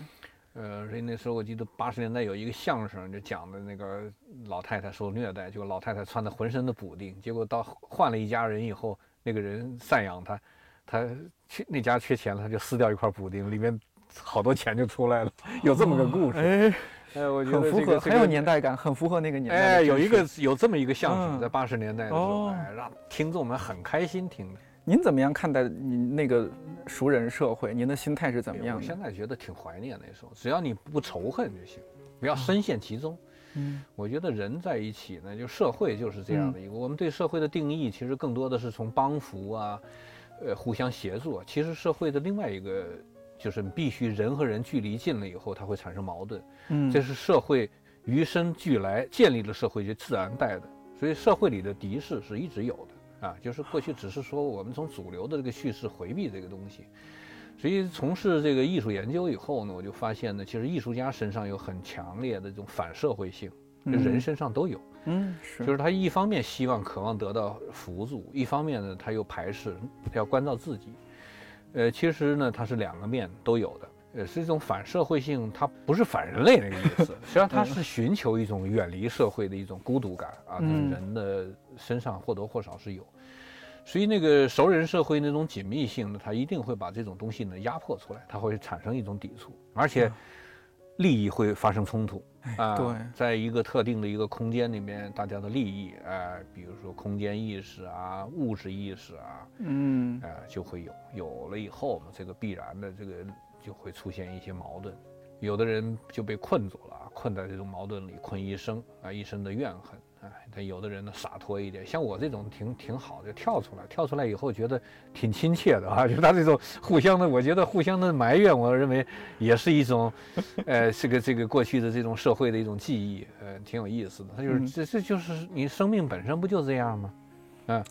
呃，所以那时候我记得八十年代有一个相声，就讲的那个老太太受虐待，就老太太穿的浑身的补丁，结果到换了一家人以后，那个人赡养她，她缺那家缺钱了，她就撕掉一块补丁，里面好多钱就出来了，有这么个故事。哎。哎，我觉得很符合，很有年代感，很符合那个年代。哎，有一个有这么一个相声，在八十年代的时候，哎，让听众们很开心听的。您怎么样看待您那个熟人社会？您的心态是怎么样？我现在觉得挺怀念那时候，只要你不仇恨就行，不要深陷其中。嗯，我觉得人在一起呢，就社会就是这样的一个。我们对社会的定义，其实更多的是从帮扶啊，呃，互相协作。其实社会的另外一个。就是必须人和人距离近了以后，它会产生矛盾。嗯，这是社会与生俱来建立了社会就自然带的，所以社会里的敌视是一直有的啊。就是过去只是说我们从主流的这个叙事回避这个东西，所以从事这个艺术研究以后呢，我就发现呢，其实艺术家身上有很强烈的这种反社会性，人身上都有。嗯，是，就是他一方面希望渴望得到辅助，一方面呢他又排斥，要关照自己。呃，其实呢，它是两个面都有的，呃，是一种反社会性，它不是反人类那个意思，实际上它是寻求一种远离社会的一种孤独感啊，人的身上或多或少是有，所以那个熟人社会那种紧密性呢，它一定会把这种东西呢压迫出来，它会产生一种抵触，而且利益会发生冲突。啊，对，在一个特定的一个空间里面，大家的利益，啊，比如说空间意识啊、物质意识啊，嗯，哎，就会有，有了以后嘛，这个必然的，这个就会出现一些矛盾，有的人就被困住了，困在这种矛盾里，困一生啊，一生的怨恨。哎，他有的人呢洒脱一点，像我这种挺挺好的，跳出来，跳出来以后觉得挺亲切的啊，就他这种互相的，我觉得互相的埋怨，我认为也是一种，呃，这个这个过去的这种社会的一种记忆，呃，挺有意思的。他就是这这就是你生命本身不就这样吗？啊，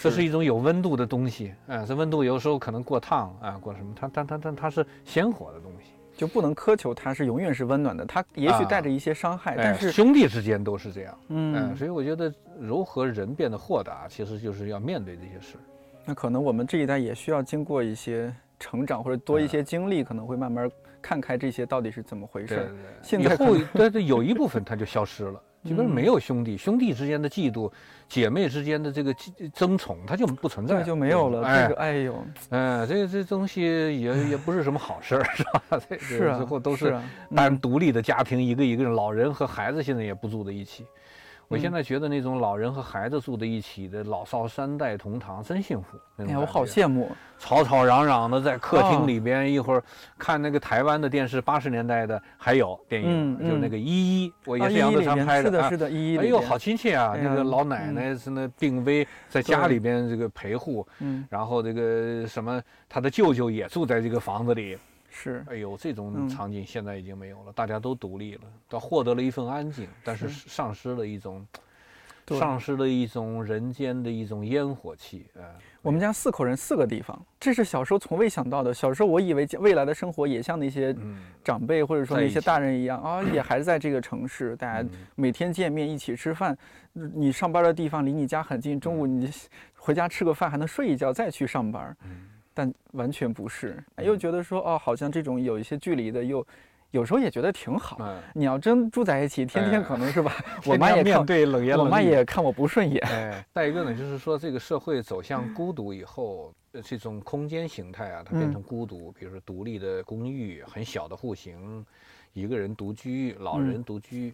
这是一种有温度的东西，啊，这温度有时候可能过烫啊，过什么，它它它它它是鲜活的东西。就不能苛求它是永远是温暖的，它也许带着一些伤害，但是兄弟之间都是这样，嗯，所以我觉得如何人变得豁达，其实就是要面对这些事。那可能我们这一代也需要经过一些成长或者多一些经历，可能会慢慢看开这些到底是怎么回事。现在后但是，有一部分它就消失了。基本上没有兄弟，兄弟之间的嫉妒，姐妹之间的这个争宠，它就不存在，就没有了。这个，哎呦，哎，这这东西也也不是什么好事儿，是吧？是啊，最后都是单独立的家庭，一个一个人，老人和孩子现在也不住在一起。我现在觉得那种老人和孩子住在一起的老少三代同堂真幸福。哎，我好羡慕。吵吵嚷嚷的在客厅里边，一会儿看那个台湾的电视，八十年代的还有电影，就那个依依，我也是杨德昌拍的。是的，是的，依依。哎呦，好亲切啊！那个老奶奶是那病危，在家里边这个陪护。嗯。然后这个什么，他的舅舅也住在这个房子里。是，哎呦，这种场景现在已经没有了，大家都独立了，都获得了一份安静，但是丧失了一种，丧失了一种人间的一种烟火气。哎，我们家四口人，四个地方，这是小时候从未想到的。小时候我以为未来的生活也像那些长辈或者说那些大人一样啊，也 还是在这个城市，大家每天见面一起吃饭，你上班的地方离你家很近，中午你回家吃个饭还能睡一觉再去上班。但完全不是，又觉得说哦，好像这种有一些距离的，又有时候也觉得挺好。你要真住在一起，天天可能是吧？我妈也面对冷言冷语，我妈也看我不顺眼。哎，再一个呢，就是说这个社会走向孤独以后，这种空间形态啊，它变成孤独。比如说独立的公寓、很小的户型、一个人独居、老人独居，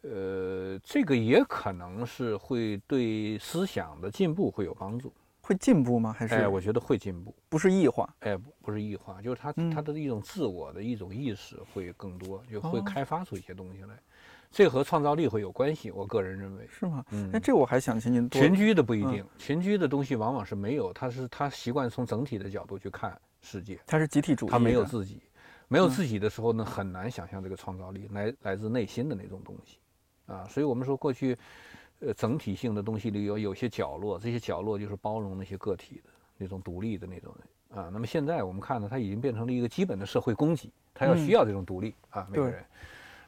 呃，这个也可能是会对思想的进步会有帮助。会进步吗？还是？哎，我觉得会进步，不是异化。哎，不，不是异化，就是他他的一种自我的一种意识会更多，就会开发出一些东西来。这和创造力会有关系，我个人认为。是吗？嗯。那这我还想请您多。群居的不一定，群居的东西往往是没有，他是他习惯从整体的角度去看世界。他是集体主义。他没有自己，没有自己的时候呢，很难想象这个创造力来来自内心的那种东西，啊，所以我们说过去。呃，整体性的东西里有有些角落，这些角落就是包容那些个体的那种独立的那种人啊。那么现在我们看呢，它已经变成了一个基本的社会供给，它要需要这种独立啊，每个人。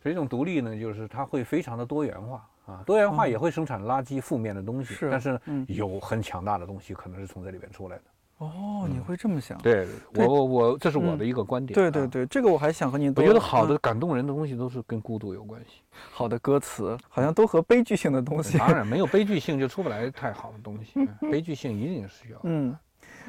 所以这种独立呢，就是它会非常的多元化啊，多元化也会生产垃圾、负面的东西，但是有很强大的东西可能是从这里边出来的。哦，你会这么想？对我，我我这是我的一个观点。对对对，这个我还想和您。我觉得好的、感动人的东西都是跟孤独有关系。好的歌词好像都和悲剧性的东西。当然，没有悲剧性就出不来太好的东西。悲剧性一定是要。嗯。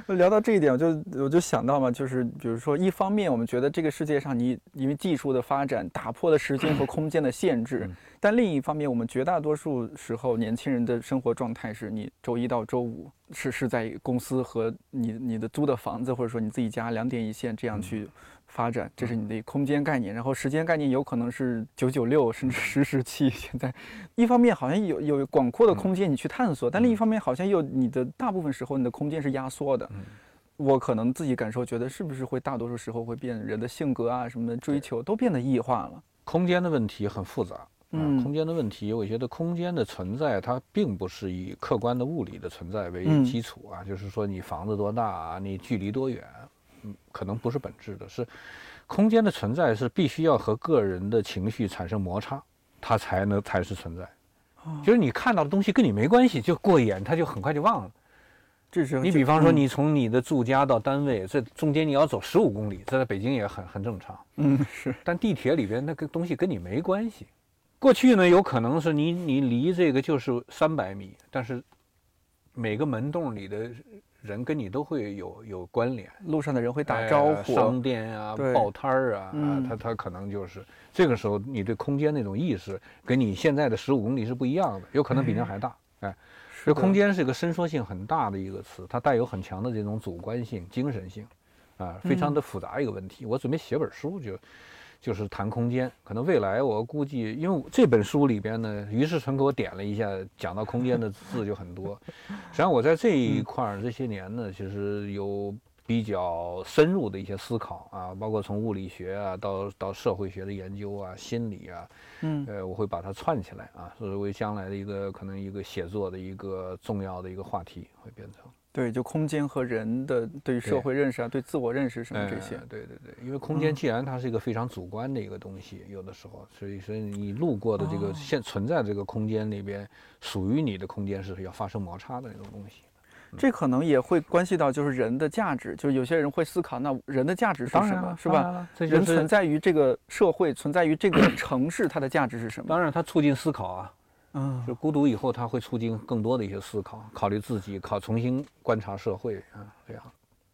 聊到这一点，我就我就想到嘛，就是比如说，一方面我们觉得这个世界上，你因为技术的发展打破了时间和空间的限制，但另一方面，我们绝大多数时候年轻人的生活状态是你周一到周五是是在公司和你你的租的房子或者说你自己家两点一线这样去。发展，这是你的空间概念，然后时间概念有可能是九九六，甚至十十七。现在，一方面好像有有广阔的空间你去探索，但另一方面好像又你的大部分时候你的空间是压缩的。我可能自己感受觉得是不是会大多数时候会变，人的性格啊什么的追求都变得异化了。空间的问题很复杂，嗯，空间的问题，我觉得空间的存在它并不是以客观的物理的存在为基础啊，就是说你房子多大啊，你距离多远。可能不是本质的，是空间的存在是必须要和个人的情绪产生摩擦，它才能才是存在。就是你看到的东西跟你没关系，就过眼，它就很快就忘了。这是你比方说，你从你的住家到单位，这中间你要走十五公里，这在北京也很很正常。嗯，是。但地铁里边那个东西跟你没关系。过去呢，有可能是你你离这个就是三百米，但是每个门洞里的。人跟你都会有有关联，路上的人会打招呼，商店啊，报摊儿啊，啊，他他可能就是这个时候，你对空间那种意识，跟你现在的十五公里是不一样的，有可能比那还大，哎，这空间是一个伸缩性很大的一个词，它带有很强的这种主观性、精神性，啊，非常的复杂一个问题。我准备写本书就。就就是谈空间，可能未来我估计，因为这本书里边呢，于世成给我点了一下，讲到空间的字就很多。实际上我在这一块儿这些年呢，其实有比较深入的一些思考啊，包括从物理学啊到到社会学的研究啊、心理啊，嗯，呃，我会把它串起来啊，作为将来的一个可能一个写作的一个重要的一个话题，会变成。对，就空间和人的对于社会认识啊，对自我认识什么这些。对对对，因为空间既然它是一个非常主观的一个东西，有的时候，所以说你路过的这个现存在这个空间里边，属于你的空间是要发生摩擦的那种东西。这可能也会关系到就是人的价值，就是有些人会思考，那人的价值是什么，是吧？人存在于这个社会，存在于这个城市，它的价值是什么？当然，它促进思考啊。嗯，就孤独以后，它会促进更多的一些思考，考虑自己，考重新观察社会啊，这样。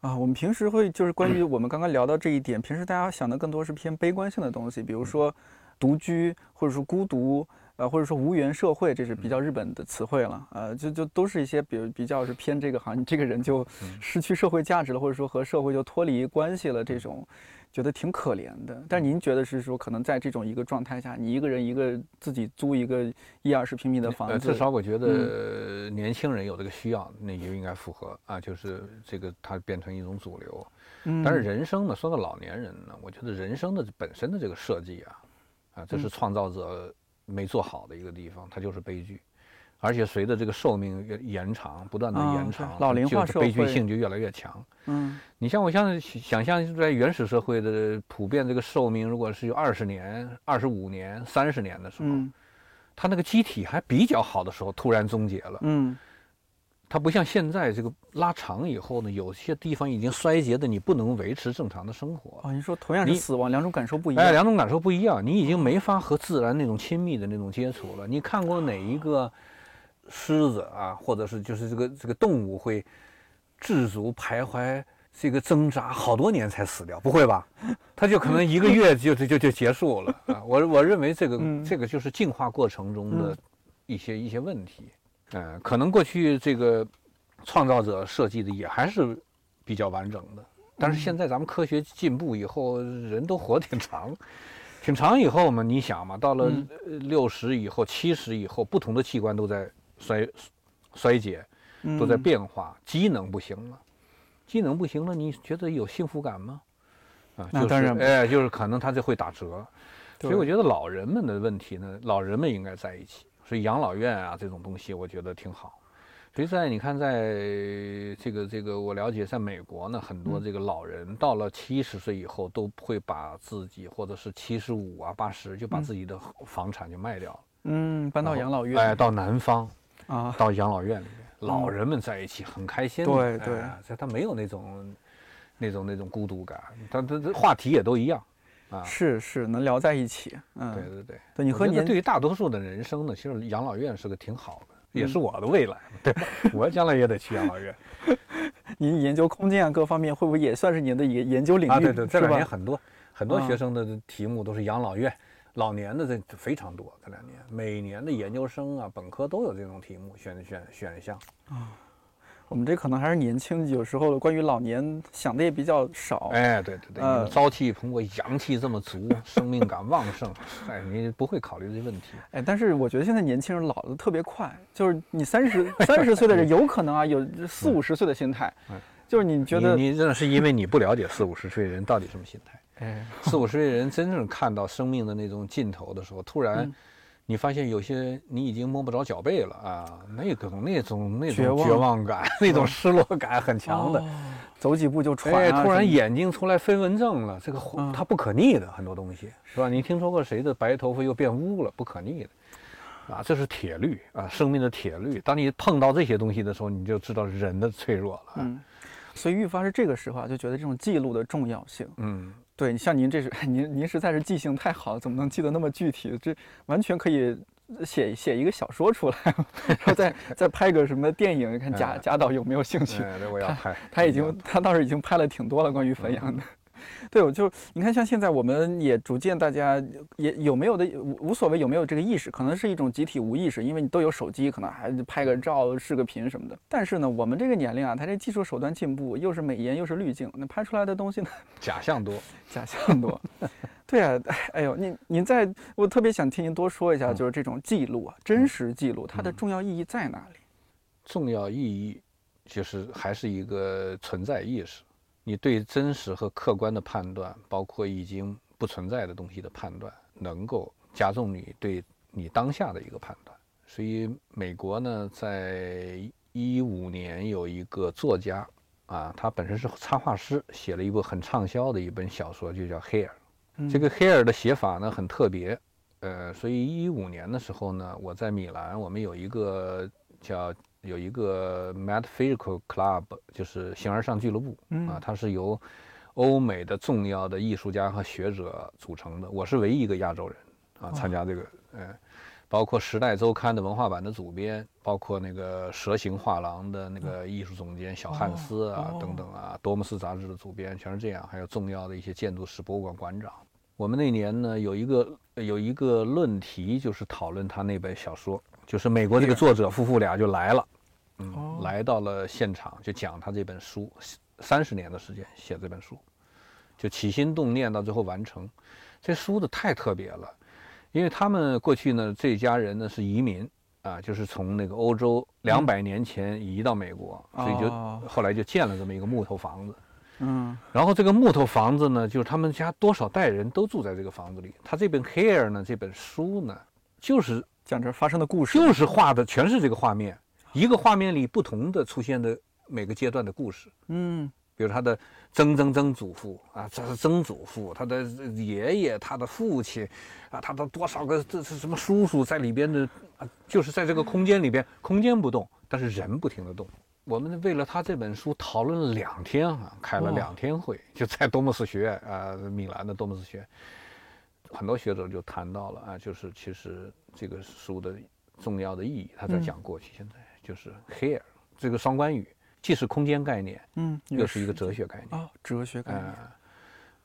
啊，我们平时会就是关于我们刚刚聊到这一点，平时大家想的更多是偏悲观性的东西，比如说独居，或者说孤独。呃，或者说无缘社会，这是比较日本的词汇了。呃，就就都是一些比比较是偏这个，好像你这个人就失去社会价值了，或者说和社会就脱离关系了，这种觉得挺可怜的。但您觉得是说，可能在这种一个状态下，你一个人一个自己租一个一二十平米的房子，至少我觉得年轻人有这个需要，那就应该符合啊，就是这个它变成一种主流。但是人生呢，说到老年人呢，我觉得人生的本身的这个设计啊，啊，这是创造者。没做好的一个地方，它就是悲剧，而且随着这个寿命越延长，不断的延长，老龄化悲剧性就越来越强。嗯，你像我像想象在原始社会的普遍这个寿命，如果是有二十年、二十五年、三十年的时候，它那个机体还比较好的时候，突然终结了。嗯。它不像现在这个拉长以后呢，有些地方已经衰竭的，你不能维持正常的生活啊。你说同样是死亡，两种感受不一样。哎，两种感受不一样，你已经没法和自然那种亲密的那种接触了。你看过哪一个狮子啊，或者是就是这个这个动物会自足徘徊这个挣扎好多年才死掉？不会吧？它就可能一个月就就就就结束了啊。我我认为这个这个就是进化过程中的一些一些问题。嗯，可能过去这个创造者设计的也还是比较完整的，但是现在咱们科学进步以后，人都活挺长，挺长以后嘛，你想嘛，到了六十以后、七十以后，不同的器官都在衰衰竭，都在变化，机能不行了，机能不行了，你觉得有幸福感吗？啊，那当然，哎，就是可能他就会打折，所以我觉得老人们的问题呢，老人们应该在一起。所以养老院啊，这种东西我觉得挺好。所以在你看，在这个这个，我了解，在美国呢，很多这个老人到了七十岁以后，都会把自己或者是七十五啊、八十，就把自己的房产就卖掉了。嗯，搬到养老院。哎，到南方啊，到养老院里面，老人们在一起很开心。对对，所以他没有那种那种那种孤独感，他他他话题也都一样。是是，能聊在一起。嗯，对对对，对你和你对于大多数的人生呢，其实养老院是个挺好的，也是我的未来，对吧？我将来也得去养老院。您研究空间啊，各方面会不会也算是您的研研究领域？啊，对对，这两年很多很多学生的题目都是养老院、老年的，这非常多。这两年每年的研究生啊、本科都有这种题目选选选项啊。我们这可能还是年轻，有时候关于老年想的也比较少。哎，对对对，呃，朝气蓬勃，阳气这么足，生命感旺盛，哎，你不会考虑这些问题。哎，但是我觉得现在年轻人老的特别快，就是你三十三十岁的人 有可能啊，有四五十岁的心态。就是你觉得你真的是因为你不了解四五十岁人到底什么心态。哎，四五十岁人真正看到生命的那种尽头的时候，突然。你发现有些你已经摸不着脚背了啊，那种那种那种绝望感，那种失落感很强的，走几步就喘，突然眼睛出来飞蚊症了，这个它不可逆的很多东西是吧？你听说过谁的白头发又变乌了？不可逆的，啊，这是铁律啊，生命的铁律。当你碰到这些东西的时候，你就知道人的脆弱了。嗯，所以愈发是这个时候啊，就觉得这种记录的重要性。嗯。对，像您这是 您您实在是记性太好了，怎么能记得那么具体？这完全可以写写一个小说出来，然后再再拍个什么电影？看贾贾导有没有兴趣？我要拍。他已经他倒是已经拍了挺多了关于汾阳的。对，我就你看，像现在我们也逐渐，大家也有没有的无无所谓有没有这个意识，可能是一种集体无意识，因为你都有手机，可能还拍个照、视个频什么的。但是呢，我们这个年龄啊，它这技术手段进步，又是美颜又是滤镜，那拍出来的东西呢，假象多，假象多。对啊，哎呦，您您在，我特别想听您多说一下，就是这种记录啊，真实记录它的重要意义在哪里？重要意义就是还是一个存在意识。你对真实和客观的判断，包括已经不存在的东西的判断，能够加重你对你当下的一个判断。所以，美国呢，在一五年有一个作家啊，他本身是插画师，写了一部很畅销的一本小说，就叫《Hair》。这个《Hair》的写法呢很特别，呃，所以一五年的时候呢，我在米兰，我们有一个叫有一个 Metaphysical Club，就是形而上俱乐部啊，它是由欧美的重要的艺术家和学者组成的。我是唯一一个亚洲人啊，参加这个，嗯，包括《时代周刊》的文化版的主编，包括那个蛇形画廊的那个艺术总监小汉斯啊，等等啊，多姆斯杂志的主编，全是这样。还有重要的一些建筑师、博物馆馆长。我们那年呢，有一个有一个论题，就是讨论他那本小说，就是美国这个作者夫妇俩就来了，嗯，来到了现场，就讲他这本书，三十年的时间写这本书，就起心动念到最后完成，这书的太特别了，因为他们过去呢，这家人呢是移民啊，就是从那个欧洲两百年前移到美国，所以就后来就建了这么一个木头房子。嗯，然后这个木头房子呢，就是他们家多少代人都住在这个房子里。他这本《Here》呢，这本书呢，就是讲这发生的故事，就是画的全是这个画面，一个画面里不同的出现的每个阶段的故事。嗯，比如他的曾曾曾祖父啊，这是曾祖父，他的爷爷，他的父亲，啊，他的多少个这是什么叔叔在里边的，啊，就是在这个空间里边，空间不动，但是人不停的动。我们为了他这本书讨论了两天啊，开了两天会，就在多姆斯学院啊，米兰的多姆斯学院，很多学者就谈到了啊，就是其实这个书的重要的意义，他在讲过去，现在就是 here 这个双关语，既是空间概念，嗯，又是一个哲学概念啊，哲学概念，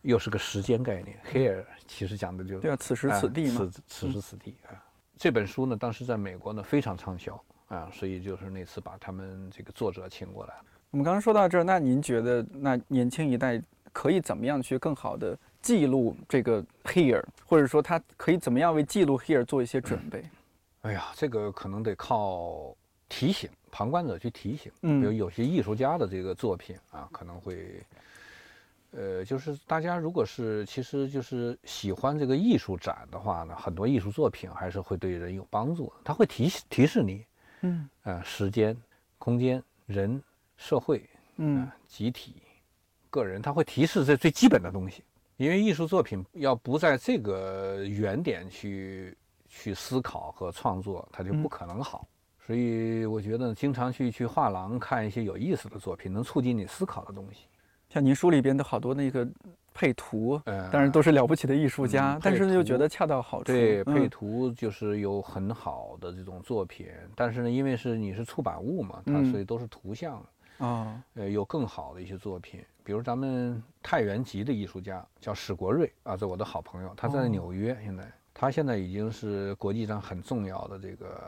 又是个时间概念，here 其实讲的就对啊，此时此地嘛，此此时此地啊，这本书呢，当时在美国呢非常畅销。啊，所以就是那次把他们这个作者请过来了。我们刚刚说到这儿，那您觉得那年轻一代可以怎么样去更好的记录这个 here，或者说他可以怎么样为记录 here 做一些准备？哎呀，这个可能得靠提醒旁观者去提醒。嗯，比如有些艺术家的这个作品啊，可能会，呃，就是大家如果是其实就是喜欢这个艺术展的话呢，很多艺术作品还是会对人有帮助的，他会提提示你。嗯啊，时间、空间、人、社会，嗯，集体、个人，它会提示这最基本的东西。因为艺术作品要不在这个原点去去思考和创作，它就不可能好。所以我觉得经常去去画廊看一些有意思的作品，能促进你思考的东西。像您书里边的好多那个。配图，当然都是了不起的艺术家，但是呢又觉得恰到好处。对，配图就是有很好的这种作品，但是呢，因为是你是出版物嘛，它所以都是图像啊。呃，有更好的一些作品，比如咱们太原籍的艺术家叫史国瑞啊，这我的好朋友，他在纽约，现在他现在已经是国际上很重要的这个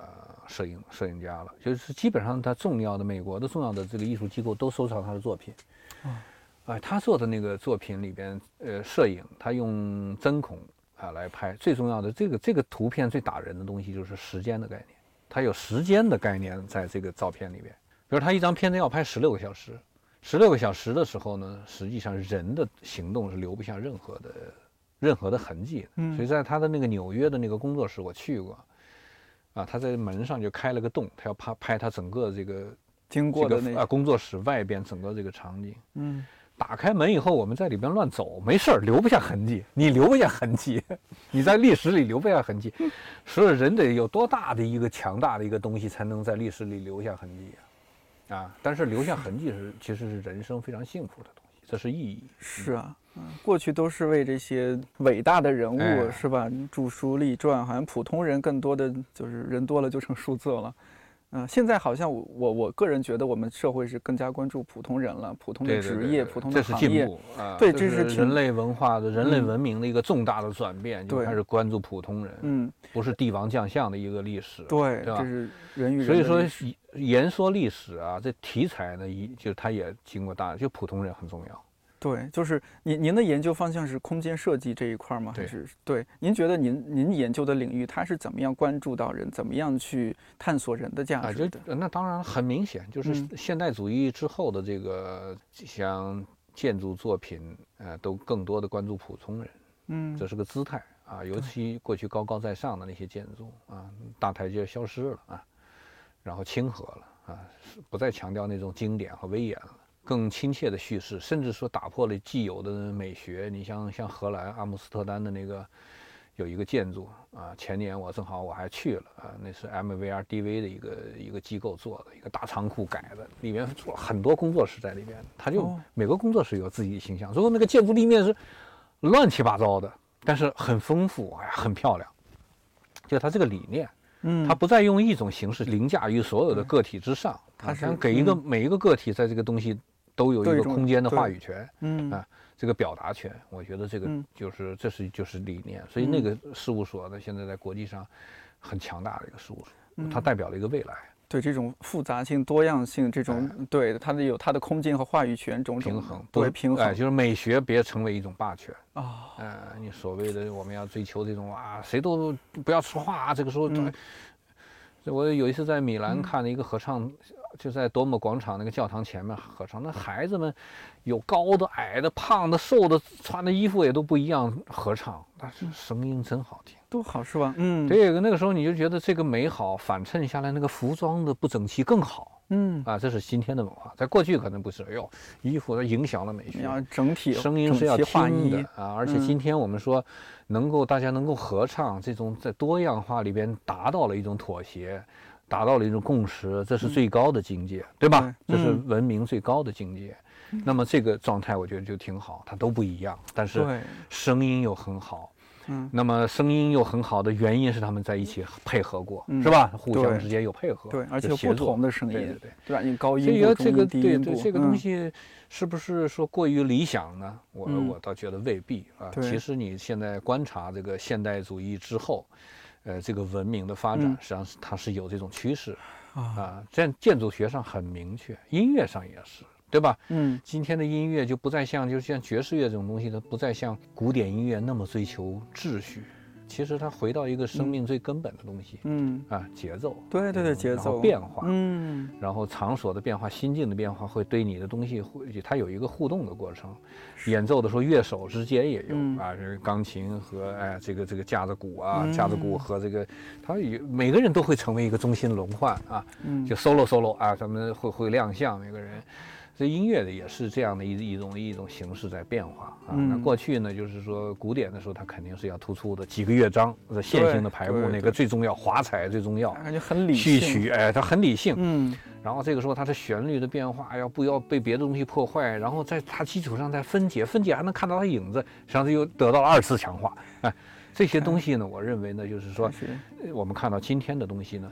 摄影摄影家了，就是基本上他重要的美国的重要的这个艺术机构都收藏他的作品。啊，他做的那个作品里边，呃，摄影他用针孔啊来拍，最重要的这个这个图片最打人的东西就是时间的概念，他有时间的概念在这个照片里边。比如他一张片子要拍十六个小时，十六个小时的时候呢，实际上人的行动是留不下任何的任何的痕迹。嗯，所以在他的那个纽约的那个工作室，我去过，啊，他在门上就开了个洞，他要拍拍他整个这个经过的那啊工作室外边整个这个场景。嗯。打开门以后，我们在里边乱走，没事儿，留不下痕迹。你留不下痕迹，你在历史里留不下痕迹。所以人得有多大的一个强大的一个东西，才能在历史里留下痕迹啊？啊！但是留下痕迹是其实是人生非常幸福的东西，这是意义。是啊，嗯，过去都是为这些伟大的人物是吧？著书立传，好像普通人更多的就是人多了就成数字了。嗯，现在好像我我我个人觉得，我们社会是更加关注普通人了，普通的职业，普通的行业。这是进步啊！对，这是人类文化的人类文明的一个重大的转变，就开始关注普通人。嗯，不是帝王将相的一个历史。对，对？这是人与人。所以说，言说历史啊，这题材呢，一就它也经过大，就普通人很重要。对，就是您您的研究方向是空间设计这一块吗？还是对？您觉得您您研究的领域，它是怎么样关注到人，怎么样去探索人的价值？就那当然很明显，就是现代主义之后的这个像建筑作品，呃，都更多的关注普通人。嗯，这是个姿态啊，尤其过去高高在上的那些建筑啊，大台阶消失了啊，然后亲和了啊，不再强调那种经典和威严了。更亲切的叙事，甚至说打破了既有的美学。你像像荷兰阿姆斯特丹的那个有一个建筑啊，前年我正好我还去了啊，那是 MVRDV 的一个一个机构做的一个大仓库改的，里面做了很多工作室在里面，他就每个工作室有自己的形象，如果那个建筑立面是乱七八糟的，但是很丰富，哎呀，很漂亮，就他这个理念，嗯，他不再用一种形式凌驾于所有的个体之上，他想给一个每一个个体在这个东西都有一个空间的话语权，嗯啊。这个表达权，我觉得这个就是这是就是理念，所以那个事务所呢，现在在国际上很强大的一个事务所，它代表了一个未来。对这种复杂性、多样性，这种对它的有它的空间和话语权，种平衡，对平衡，哎就是美学别成为一种霸权啊。嗯，你所谓的我们要追求这种啊，谁都不要说话啊，这个时候，我有一次在米兰看了一个合唱。就在多姆广场那个教堂前面合唱，那孩子们有高的、矮的、胖的、瘦的，穿的衣服也都不一样，合唱，但是声音真好听，都好是吧？嗯，对，那个时候你就觉得这个美好反衬下来，那个服装的不整齐更好，嗯。啊，这是今天的文化，在过去可能不是，哎呦，衣服它影响了美学，要整体声音是要听的啊，而且今天我们说能够大家能够合唱，这种在多样化里边达到了一种妥协。达到了一种共识，这是最高的境界，对吧？这是文明最高的境界。那么这个状态，我觉得就挺好，它都不一样，但是声音又很好。嗯，那么声音又很好的原因是他们在一起配合过，是吧？互相之间有配合，对，而且不同的声音，对对吧？你高音、这个对对，这个东西是不是说过于理想呢？我我倒觉得未必啊。其实你现在观察这个现代主义之后。呃，这个文明的发展实际上是它是有这种趋势啊，在建筑学上很明确，音乐上也是，对吧？嗯，今天的音乐就不再像，就像爵士乐这种东西，它不再像古典音乐那么追求秩序。其实它回到一个生命最根本的东西，嗯。啊，节奏，对对对，节奏。变化，嗯，然后场所的变化、心境的变化，会对你的东西会它有一个互动的过程。演奏的时候，乐手之间也有啊，这个钢琴和哎这个这个架子鼓啊，架子鼓和这个，它有每个人都会成为一个中心轮换啊，就 solo solo 啊，咱们会会亮相每个人。这音乐的也是这样的一一种一种形式在变化啊。那过去呢，就是说古典的时候，它肯定是要突出的几个乐章，线性的排布，哪个最重要，华彩最重要，感觉很理性。序曲，哎，它很理性。嗯。然后这个时候，它的旋律的变化要不要被别的东西破坏？然后在它基础上再分解，分解还能看到它影子，实际上又得到了二次强化。哎，这些东西呢，我认为呢，就是说，我们看到今天的东西呢，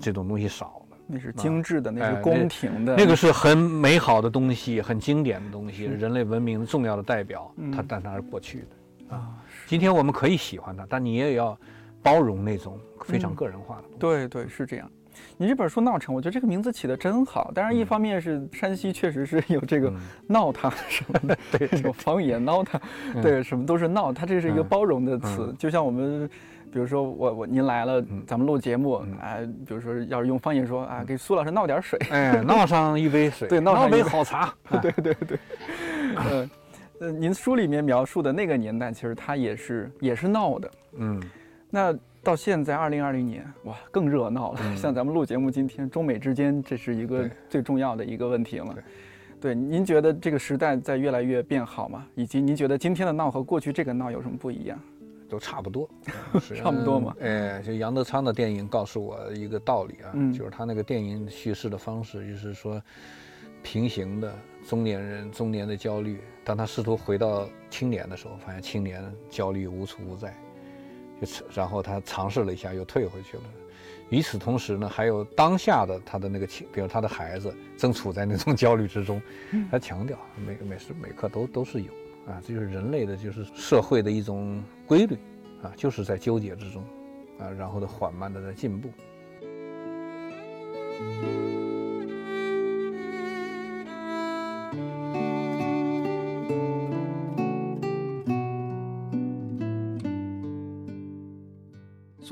这种东西少。那是精致的，那是宫廷的，那个是很美好的东西，很经典的东西，人类文明重要的代表。它，但它是过去的啊。今天我们可以喜欢它，但你也要包容那种非常个人化的。对对，是这样。你这本书《闹城》，我觉得这个名字起得真好。当然，一方面是山西确实是有这个闹它什么的，对这种方言闹它，对什么都是闹。它这是一个包容的词，就像我们。比如说我我您来了，咱们录节目，哎，比如说要是用方言说啊，给苏老师闹点水，哎，闹上一杯水，对，闹上一杯。好茶，对 对对，呃，呃，您书里面描述的那个年代，其实它也是也是闹的，嗯，那到现在二零二零年，哇，更热闹了。像咱们录节目，今天中美之间，这是一个最重要的一个问题了。对，您觉得这个时代在越来越变好吗？以及您觉得今天的闹和过去这个闹有什么不一样？都差不多，差不多嘛。哎，就杨德昌的电影告诉我一个道理啊，就是他那个电影叙事的方式，就是说平行的中年人中年的焦虑，当他试图回到青年的时候，发现青年焦虑无处不在，就然后他尝试了一下，又退回去了。与此同时呢，还有当下的他的那个青，比如他的孩子正处在那种焦虑之中，他强调每每时每刻都都是有。啊，这就是人类的，就是社会的一种规律，啊，就是在纠结之中，啊，然后的缓慢的在进步。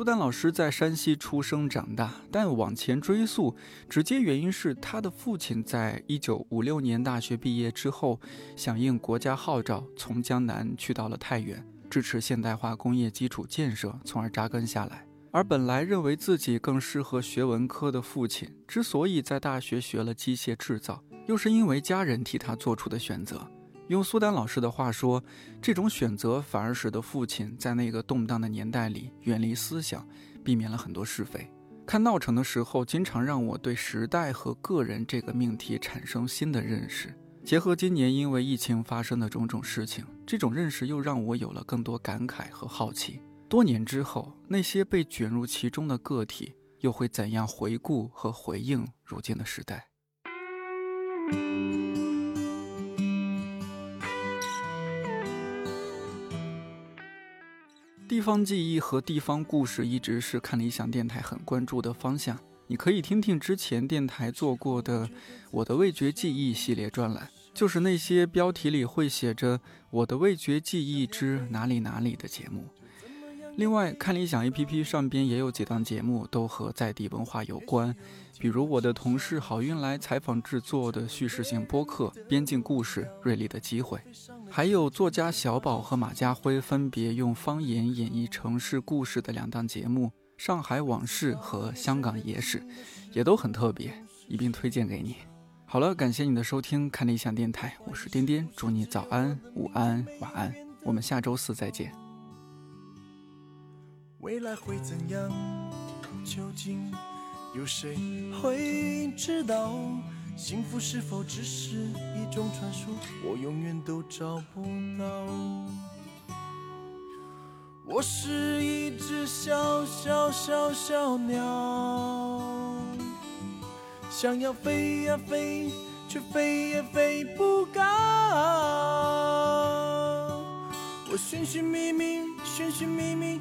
苏丹老师在山西出生长大，但往前追溯，直接原因是他的父亲在一九五六年大学毕业之后，响应国家号召，从江南去到了太原，支持现代化工业基础建设，从而扎根下来。而本来认为自己更适合学文科的父亲，之所以在大学学了机械制造，又是因为家人替他做出的选择。用苏丹老师的话说，这种选择反而使得父亲在那个动荡的年代里远离思想，避免了很多是非。看闹城的时候，经常让我对时代和个人这个命题产生新的认识。结合今年因为疫情发生的种种事情，这种认识又让我有了更多感慨和好奇。多年之后，那些被卷入其中的个体又会怎样回顾和回应如今的时代？地方记忆和地方故事一直是看理想电台很关注的方向。你可以听听之前电台做过的《我的味觉记忆》系列专栏，就是那些标题里会写着“我的味觉记忆之哪里哪里”的节目。另外，看理想 APP 上边也有几档节目，都和在地文化有关。比如我的同事郝运来采访制作的叙事性播客《边境故事：锐利的机会》，还有作家小宝和马家辉分别用方言演绎城市故事的两档节目《上海往事》和《香港野史》，也都很特别，一并推荐给你。好了，感谢你的收听，看理想电台，我是颠颠，祝你早安、午安、晚安，我们下周四再见。未来会怎样？究竟？有谁会知道，幸福是否只是一种传说？我永远都找不到。我是一只小小小小鸟，想要飞呀飞，却飞也飞不高。我寻寻觅觅，寻寻觅觅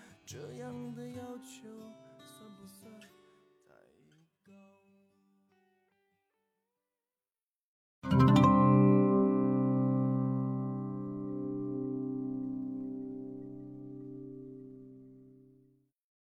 这样的要求算不算太高？